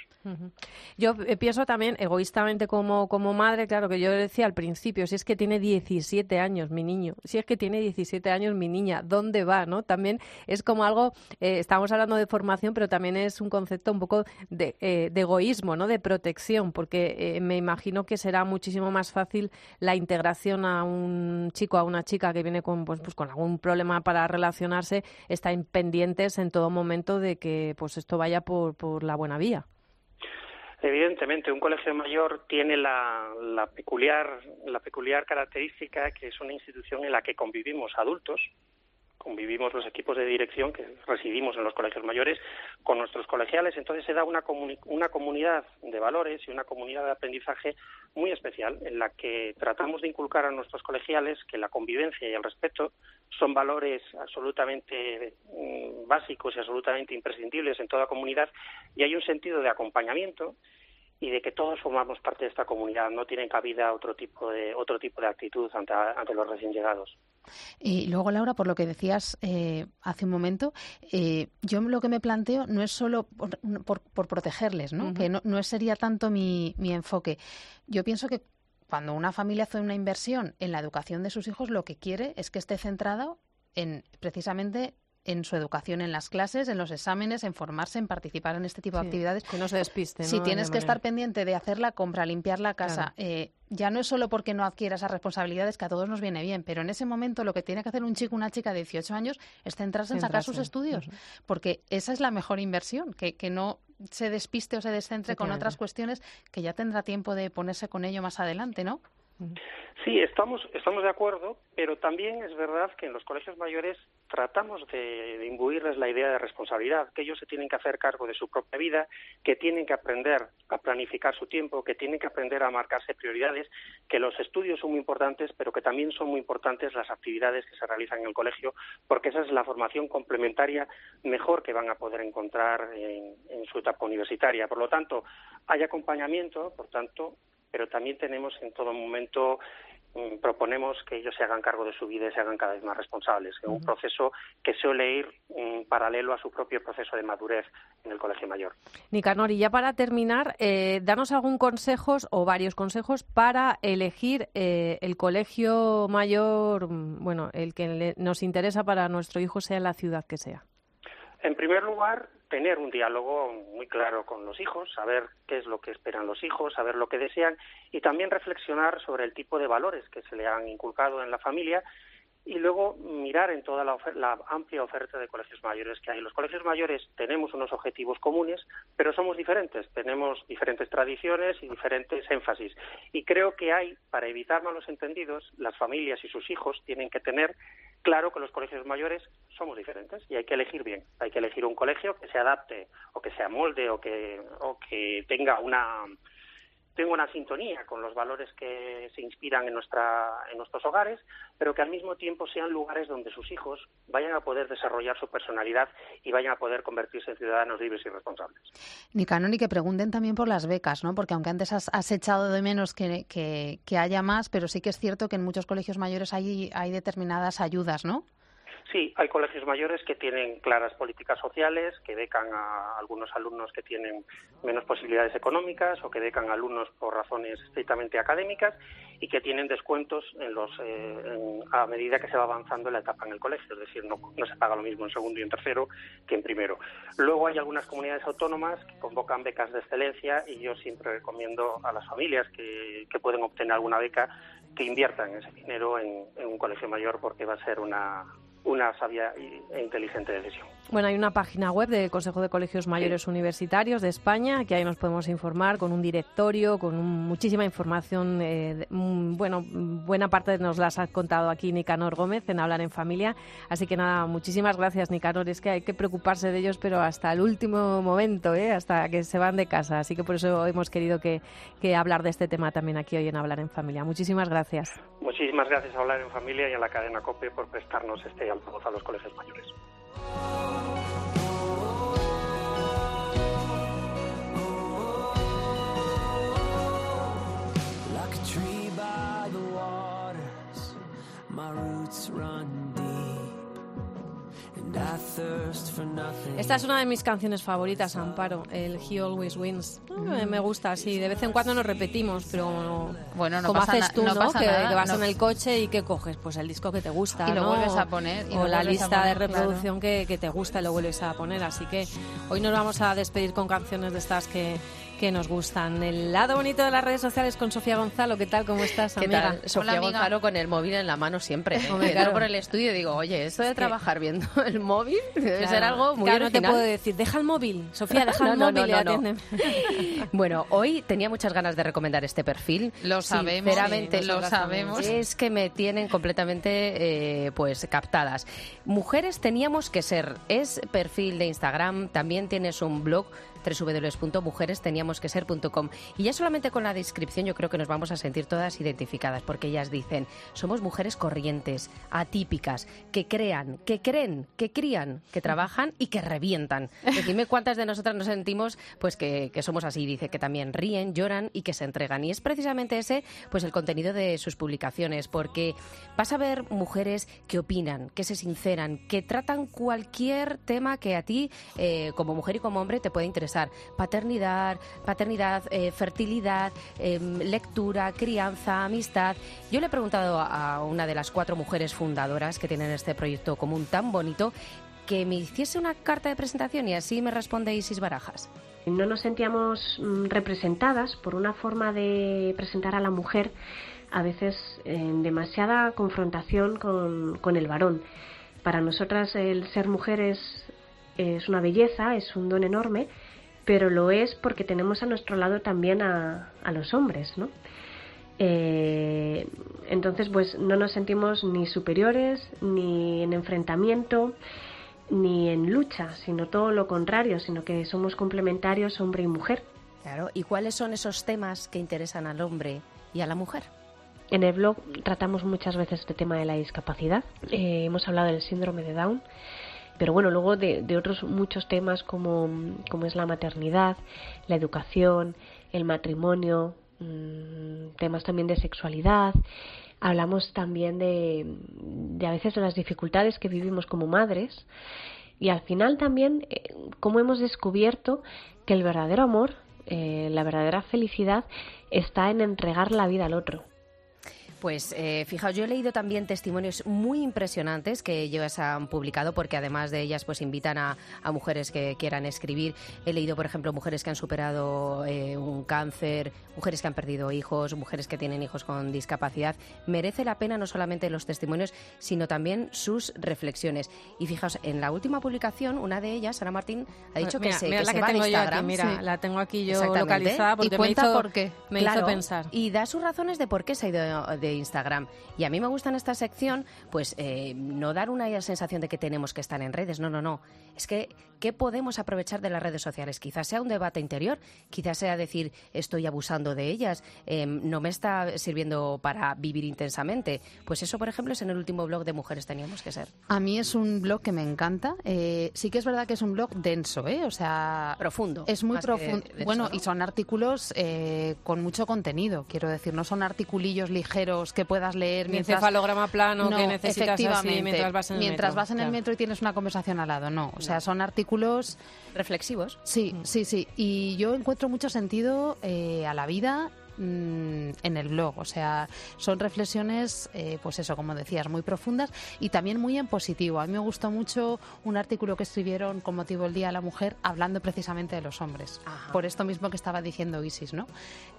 Yo eh, pienso también, egoístamente como, como madre, claro que yo decía al principio, si es que tiene 17 años mi niño, si es que tiene 17 años mi niña, ¿dónde va? no También es como algo, eh, estamos hablando de formación, pero también es un concepto un poco de, eh, de egoísmo, ¿no? de protección, porque me imagino que será muchísimo más fácil la integración a un chico, a una chica que viene con, pues, pues con algún problema para relacionarse, están pendientes en todo momento de que pues esto vaya por, por la buena vía. Evidentemente, un colegio mayor tiene la, la peculiar la peculiar característica que es una institución en la que convivimos adultos, convivimos los equipos de dirección que residimos en los colegios mayores con nuestros colegiales, entonces se da una, comuni- una comunidad de valores y una comunidad de aprendizaje muy especial en la que tratamos de inculcar a nuestros colegiales que la convivencia y el respeto son valores absolutamente mm, básicos y absolutamente imprescindibles en toda comunidad. Y hay un sentido de acompañamiento y de que todos formamos parte de esta comunidad, no tienen cabida otro tipo de otro tipo de actitud ante, ante los recién llegados. Y luego, Laura, por lo que decías eh, hace un momento, eh, yo lo que me planteo no es solo por, por- por protegerles, ¿no? Que no, no sería tanto mi, mi enfoque. Yo pienso que cuando una familia hace una inversión en la educación de sus hijos, lo que quiere es que esté centrado en precisamente en su educación en las clases, en los exámenes, en formarse, en participar en este tipo Sí, de actividades. que no se despiste. Si ¿no? tienes De que estar pendiente de hacer la compra, limpiar la casa, eh, ya no es solo porque no adquiera esas responsabilidades, que a todos nos viene bien, pero en ese momento lo que tiene que hacer un chico o una chica de 18 años es centrarse en sacar sus estudios, porque esa es la mejor inversión, que, que no se despiste o se descentre con otras cuestiones que ya tendrá tiempo de ponerse con ello más adelante, ¿no? Sí, estamos, estamos de acuerdo, pero también es verdad que en los colegios mayores tratamos de, de, imbuirles la idea de responsabilidad, que ellos se tienen que hacer cargo de su propia vida, que tienen que aprender a planificar su tiempo, que tienen que aprender a marcarse prioridades, que los estudios son muy importantes, pero que también son muy importantes las actividades que se realizan en el colegio, porque esa es la formación complementaria mejor que van a poder encontrar en, en su etapa universitaria. Por lo tanto, hay acompañamiento, por tanto, pero también tenemos en todo momento mm, proponemos que ellos se hagan cargo de su vida y se hagan cada vez más responsables, en un proceso que suele ir en paralelo a su propio proceso de madurez en el colegio mayor. Nicanor, y ya para terminar, eh, danos algún consejo o varios consejos para elegir eh, el colegio mayor, mm, bueno, el que le, nos interesa para nuestro hijo, sea en la ciudad que sea. En primer lugar, tener un diálogo muy claro con los hijos, saber qué es lo que esperan los hijos, saber lo que desean y también reflexionar sobre el tipo de valores que se le han inculcado en la familia y luego mirar en toda la, la, amplia oferta de colegios mayores que hay. Los colegios mayores tenemos unos objetivos comunes, pero somos diferentes, tenemos diferentes tradiciones y diferentes énfasis. Y creo que hay, para evitar malos entendidos, las familias y sus hijos tienen que tener claro que los colegios mayores somos diferentes y hay que elegir bien. Hay que elegir un colegio que se adapte o que se amolde o que, o que tenga una tenga una sintonía con los valores que se inspiran en, nuestra, en nuestros hogares, pero que al mismo tiempo sean lugares donde sus hijos vayan a poder desarrollar su personalidad y vayan a poder convertirse en ciudadanos libres y responsables. Ni Canon, y que pregunten también por las becas, ¿no? Porque aunque antes has, has echado de menos que, haya más, pero sí que es cierto que en muchos colegios mayores hay determinadas ayudas, ¿no? Sí, hay colegios mayores que tienen claras políticas sociales, que becan a algunos alumnos que tienen menos posibilidades económicas o que becan a alumnos por razones estrictamente académicas y que tienen descuentos en los, eh, a medida que se va avanzando la etapa en el colegio, es decir, no, no, se paga lo mismo en segundo y en tercero que en primero. Luego hay algunas comunidades autónomas que convocan becas de excelencia y yo siempre recomiendo a las familias que, que pueden obtener alguna beca que inviertan ese dinero en, en un colegio mayor porque va a ser una, una sabia e inteligente decisión. Bueno, hay una página web del Consejo de Colegios Mayores. Universitarios de España, que ahí nos podemos informar con un directorio, con muchísima información. Eh, bueno, buena parte nos las ha contado aquí Nicanor Gómez en Hablar en Familia. Así que nada, muchísimas gracias, Nicanor. Es que hay que preocuparse de ellos, pero hasta el último momento, ¿eh? hasta que se van de casa. Así que por eso hemos querido que, que hablar de este tema también aquí hoy en Hablar en Familia. Muchísimas gracias. Muchísimas gracias a Hablar en Familia y a la cadena COPE por prestarnos este altavoz a los colegios mayores. Like a tree by the waters, my roots run Esta es una de mis canciones favoritas, Amparo, el He Always Wins. Mm. Me gusta, sí, de vez en cuando nos repetimos, pero bueno, no como pasa haces tú, no, ¿no? pasa que, nada, que, vas en el coche y que coges, pues el disco que te gusta, y lo vuelves a poner y o la lista de poner, reproducción claro. que, que, te gusta y lo vuelves a poner. Así que hoy nos vamos a despedir con canciones de estas que, que nos gustan. El lado bonito de las redes sociales con Sofía Gonzalo. ¿Qué tal? ¿Cómo estás, ¿Qué amiga? tal? Sofía Hola, amiga. Gonzalo con el móvil en la mano siempre. ¿eh? Hombre, Entro claro. por el estudio y digo, oye, esto de Es que- trabajar viendo el móvil debe Claro. ser algo muy Claro, no te original. puedo decir, deja el móvil, Sofía, deja No, el no, móvil no, y no, no. atiéndeme. Bueno, hoy tenía muchas ganas de recomendar este perfil. Lo sabemos, Sinceramente, sí, lo sabemos. Es que me tienen completamente eh, pues captadas. Mujeres teníamos que ser. Es perfil de Instagram, también tienes un blog www.mujeresteniamosqueser.com y ya solamente con la descripción yo creo que nos vamos a sentir todas identificadas porque ellas dicen somos mujeres corrientes, atípicas, que crean, que creen, que crían, que trabajan y que revientan. Dime cuántas de nosotras nos sentimos pues que, somos así. Dice que también ríen, lloran y que se entregan. Y es precisamente ese pues el contenido de sus publicaciones porque vas a ver mujeres que opinan, que se sinceran, que tratan cualquier tema que a ti eh, como mujer y como hombre te puede interesar. Paternidad, paternidad, eh, fertilidad, eh, lectura, crianza, amistad. Yo le he preguntado a una de las cuatro mujeres fundadoras que tienen este proyecto común tan bonito que me hiciese una carta de presentación y así me responde Isis Barajas. No nos sentíamos mm, representadas por una forma de presentar a la mujer a veces en demasiada confrontación con, con el varón. Para nosotras el ser mujer es, es una belleza, es un don enorme, pero lo es porque tenemos a nuestro lado también a, a los hombres, ¿no? Eh, entonces, pues no nos sentimos ni superiores, ni en enfrentamiento, ni en lucha, sino todo lo contrario, sino que somos complementarios hombre y mujer. Claro, ¿y cuáles son esos temas que interesan al hombre y a la mujer? En el blog tratamos muchas veces este tema de la discapacidad. Eh, hemos hablado del síndrome de Down, pero bueno, luego de, otros muchos temas como, como es la maternidad, la educación, el matrimonio, mm, temas también de sexualidad. Hablamos también de, de a veces de las dificultades que vivimos como madres y al final también eh, cómo hemos descubierto que el verdadero amor, eh, la verdadera felicidad está en entregar la vida al otro. Pues eh, fijaos, yo he leído también testimonios muy impresionantes que ellos han publicado porque además de ellas pues invitan a, a mujeres que quieran escribir. He leído, por ejemplo, mujeres que han superado eh, un cáncer, mujeres que han perdido hijos, mujeres que tienen hijos con discapacidad. Merece la pena no solamente los testimonios, sino también sus reflexiones. Y fijaos, en la última publicación, una de ellas, Sara Martín, ha dicho que se, mira que la se que va a tengo yo aquí, Instagram. mira, la tengo aquí yo localizada porque y me cuenta hizo- por qué. me hizo pensar. Y da sus razones de por qué se ha ido de Instagram. Y a mí me gusta en esta sección, pues eh, no dar una sensación de que tenemos que estar en redes. No, no, no. Es que, ¿qué podemos aprovechar de las redes sociales? Quizás sea un debate interior, quizás sea decir, estoy abusando de ellas, eh, no me está sirviendo para vivir intensamente. Pues eso, por ejemplo, es en el último blog de Mujeres Teníamos que Ser. A mí es un blog que me encanta. Eh, sí que es verdad que es un blog denso, ¿eh? O sea... Profundo. Es muy profundo. Bueno, ¿no? y son artículos con mucho contenido, quiero decir. No son articulillos ligeros que puedas leer mientras... encefalograma plano que necesitas así efectivamente, mientras vas en el mientras metro, vas en el claro. metro y tienes una conversación al lado. No, o sea, son artículos... Reflexivos. Sí, sí, sí. Y yo encuentro mucho sentido eh, a la vida mm, en el blog. O sea, son reflexiones, eh, pues eso, como decías, muy profundas y también muy en positivo. A mí me gustó mucho un artículo que escribieron con motivo del Día de la Mujer hablando precisamente de los hombres. Por esto mismo que estaba diciendo Isis, ¿no?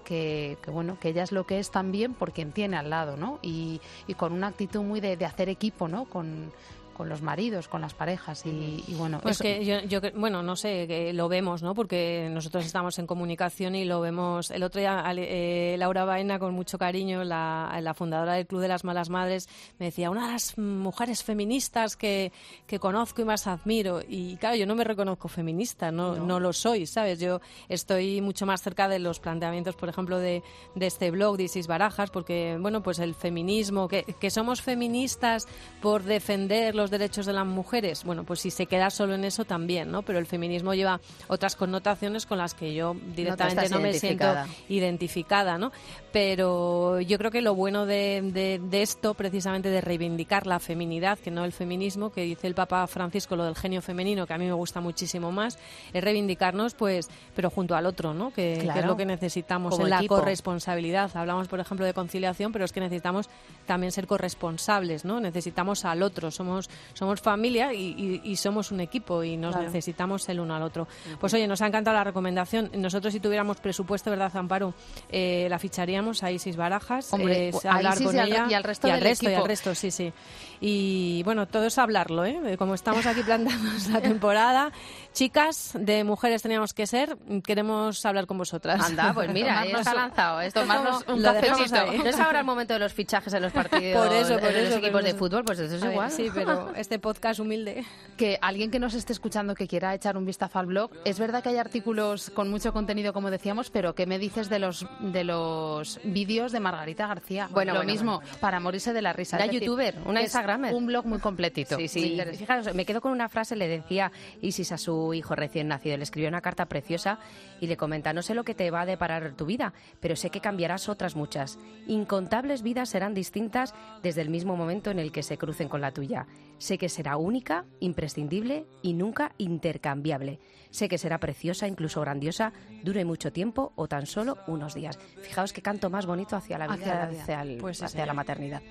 Que, que, bueno, que ella es lo que es también por quien tiene al lado, ¿no? Y, y con una actitud muy de, de hacer equipo, ¿no? Con, con los maridos, con las parejas y, y bueno, Pues eso- que yo, yo bueno, no sé, que lo vemos, ¿no? Porque nosotros estamos en comunicación y lo vemos. El otro día, eh, Laura Baena, con mucho cariño, la, la fundadora del Club de las Malas Madres, me decía, una de las mujeres feministas que, que conozco y más admiro. Y claro, yo no me reconozco feminista, no, no. lo soy, ¿sabes? Yo estoy mucho más cerca de los planteamientos, por ejemplo, de, de este blog de Isis Barajas, porque, bueno, pues el feminismo, que, que somos feministas por defender los derechos de las mujeres, bueno, pues si se queda solo en eso también, ¿no? Pero el feminismo lleva otras connotaciones con las que yo directamente no, me siento identificada. ¿no? Pero yo creo que lo bueno de, de- de esto, precisamente de reivindicar la feminidad, que no el feminismo, que dice el Papa Francisco, lo del genio femenino, que a mí me gusta muchísimo más, es reivindicarnos, pues, pero junto al otro, ¿no? Que, que es lo que necesitamos Como en la equipo. corresponsabilidad. Hablamos, por ejemplo, de conciliación, pero es que necesitamos también ser corresponsables, ¿no? Necesitamos al otro, somos, somos familia y, y- y somos un equipo y nos Claro. necesitamos el uno al otro. Pues oye, nos ha encantado la recomendación. Nosotros si tuviéramos presupuesto, ¿verdad, Amparo? Eh, la ficharíamos a Isis Barajas, Hombre, eh, hablar con ella y al resto y al del resto, y al resto, sí, sí. Y bueno, todo es hablarlo, ¿eh? Como estamos aquí plantando la temporada, chicas de mujeres teníamos que ser, queremos hablar con vosotras. Anda, pues mira, Tomarnos está lanzado. Esto es tomarnos un cafecito. No es ahora el momento de los fichajes en los partidos, Por eso, por en eso, los equipos de fútbol, pues eso es ver, igual. sí, pero este podcast humilde. que alguien que nos esté escuchando que quiera echar un vistazo al blog, es verdad que hay artículos con mucho contenido, como decíamos, pero ¿qué me dices de los de los vídeos de Margarita García? Bueno, lo bueno, mismo, bueno, para morirse de la risa. Una Es decir, youtuber, una instagramer. Un blog muy completito. Sí, sí. Interesante. Fijaros, me quedo con una frase, le decía Isis a su hijo recién nacido. Le escribió una carta preciosa y le comenta, no sé lo que te va a deparar tu vida, pero sé que cambiarás otras muchas. Incontables vidas serán distintas desde el mismo momento en el que se crucen con la tuya. Sé que será única, imprescindible y nunca intercambiable. Sé que será preciosa, incluso grandiosa, dure mucho tiempo o tan solo unos días. Fijaos qué canto más bonito hacia la vida, Hacia la vida. hacia, el- Pues hacia la maternidad.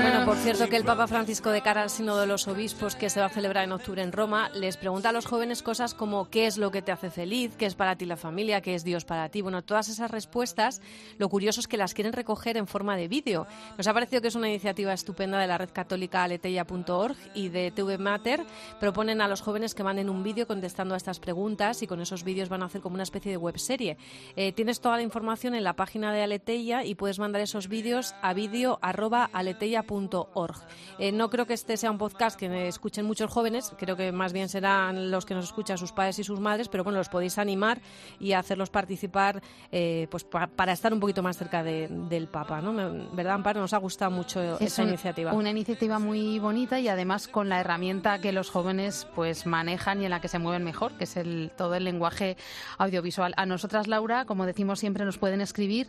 Bueno, por cierto que el Papa Francisco de cara al Sínodo de los Obispos que se va a celebrar en octubre en Roma, les pregunta a los jóvenes cosas como qué es lo que te hace feliz, qué es para ti la familia, qué es Dios para ti. Bueno, todas esas respuestas, lo curioso es que las quieren recoger en forma de vídeo. Nos ha parecido que es una iniciativa estupenda de la red católica aleteia.org y de TV Mater. Proponen a los jóvenes que manden un vídeo contestando a estas preguntas y con esos vídeos van a hacer como una especie de webserie. Eh, tienes toda la información en la página de Aleteia y puedes mandar esos vídeos a vídeo@aleteia.org. Eh, no creo que este sea un podcast que escuchen muchos jóvenes, creo que más bien serán los que nos escuchan sus padres y sus madres, pero bueno, los podéis animar y hacerlos participar eh, pues pa- para estar un poquito más cerca de- del Papa, ¿no? ¿Verdad, Amparo? Nos ha gustado mucho Es esta un- iniciativa. Una iniciativa muy bonita y además con la herramienta que los jóvenes pues manejan y en la que se mueven mejor, que es el, todo el lenguaje audiovisual. A nosotras, Laura, como decimos siempre, nos pueden escribir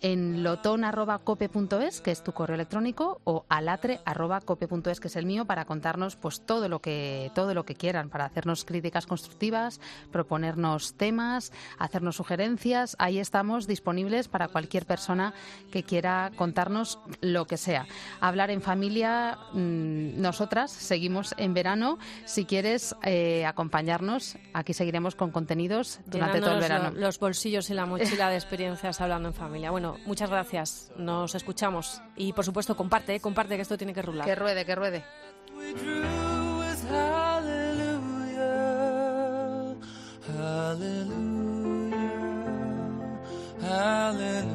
en loton.cope.es, que es tu correo electrónico, o alatre.cope.es, que es el mío, para contarnos pues todo lo que todo lo que quieran, para hacernos críticas constructivas, proponernos temas, hacernos sugerencias. Ahí estamos disponibles para cualquier persona que quiera contarnos lo que sea. Hablar en familia, mm, nosotras seguimos en verano. Si quieres eh, acompañarnos, aquí seguiremos con contenidos durante todo el verano. lo- los bolsillos y la mochila de experiencias hablando en familia. Bueno, muchas gracias. Nos escuchamos. Y por supuesto, comparte, eh, comparte que esto tiene que rular. Que ruede, que ruede. was hallelujah, hallelujah, hallelujah,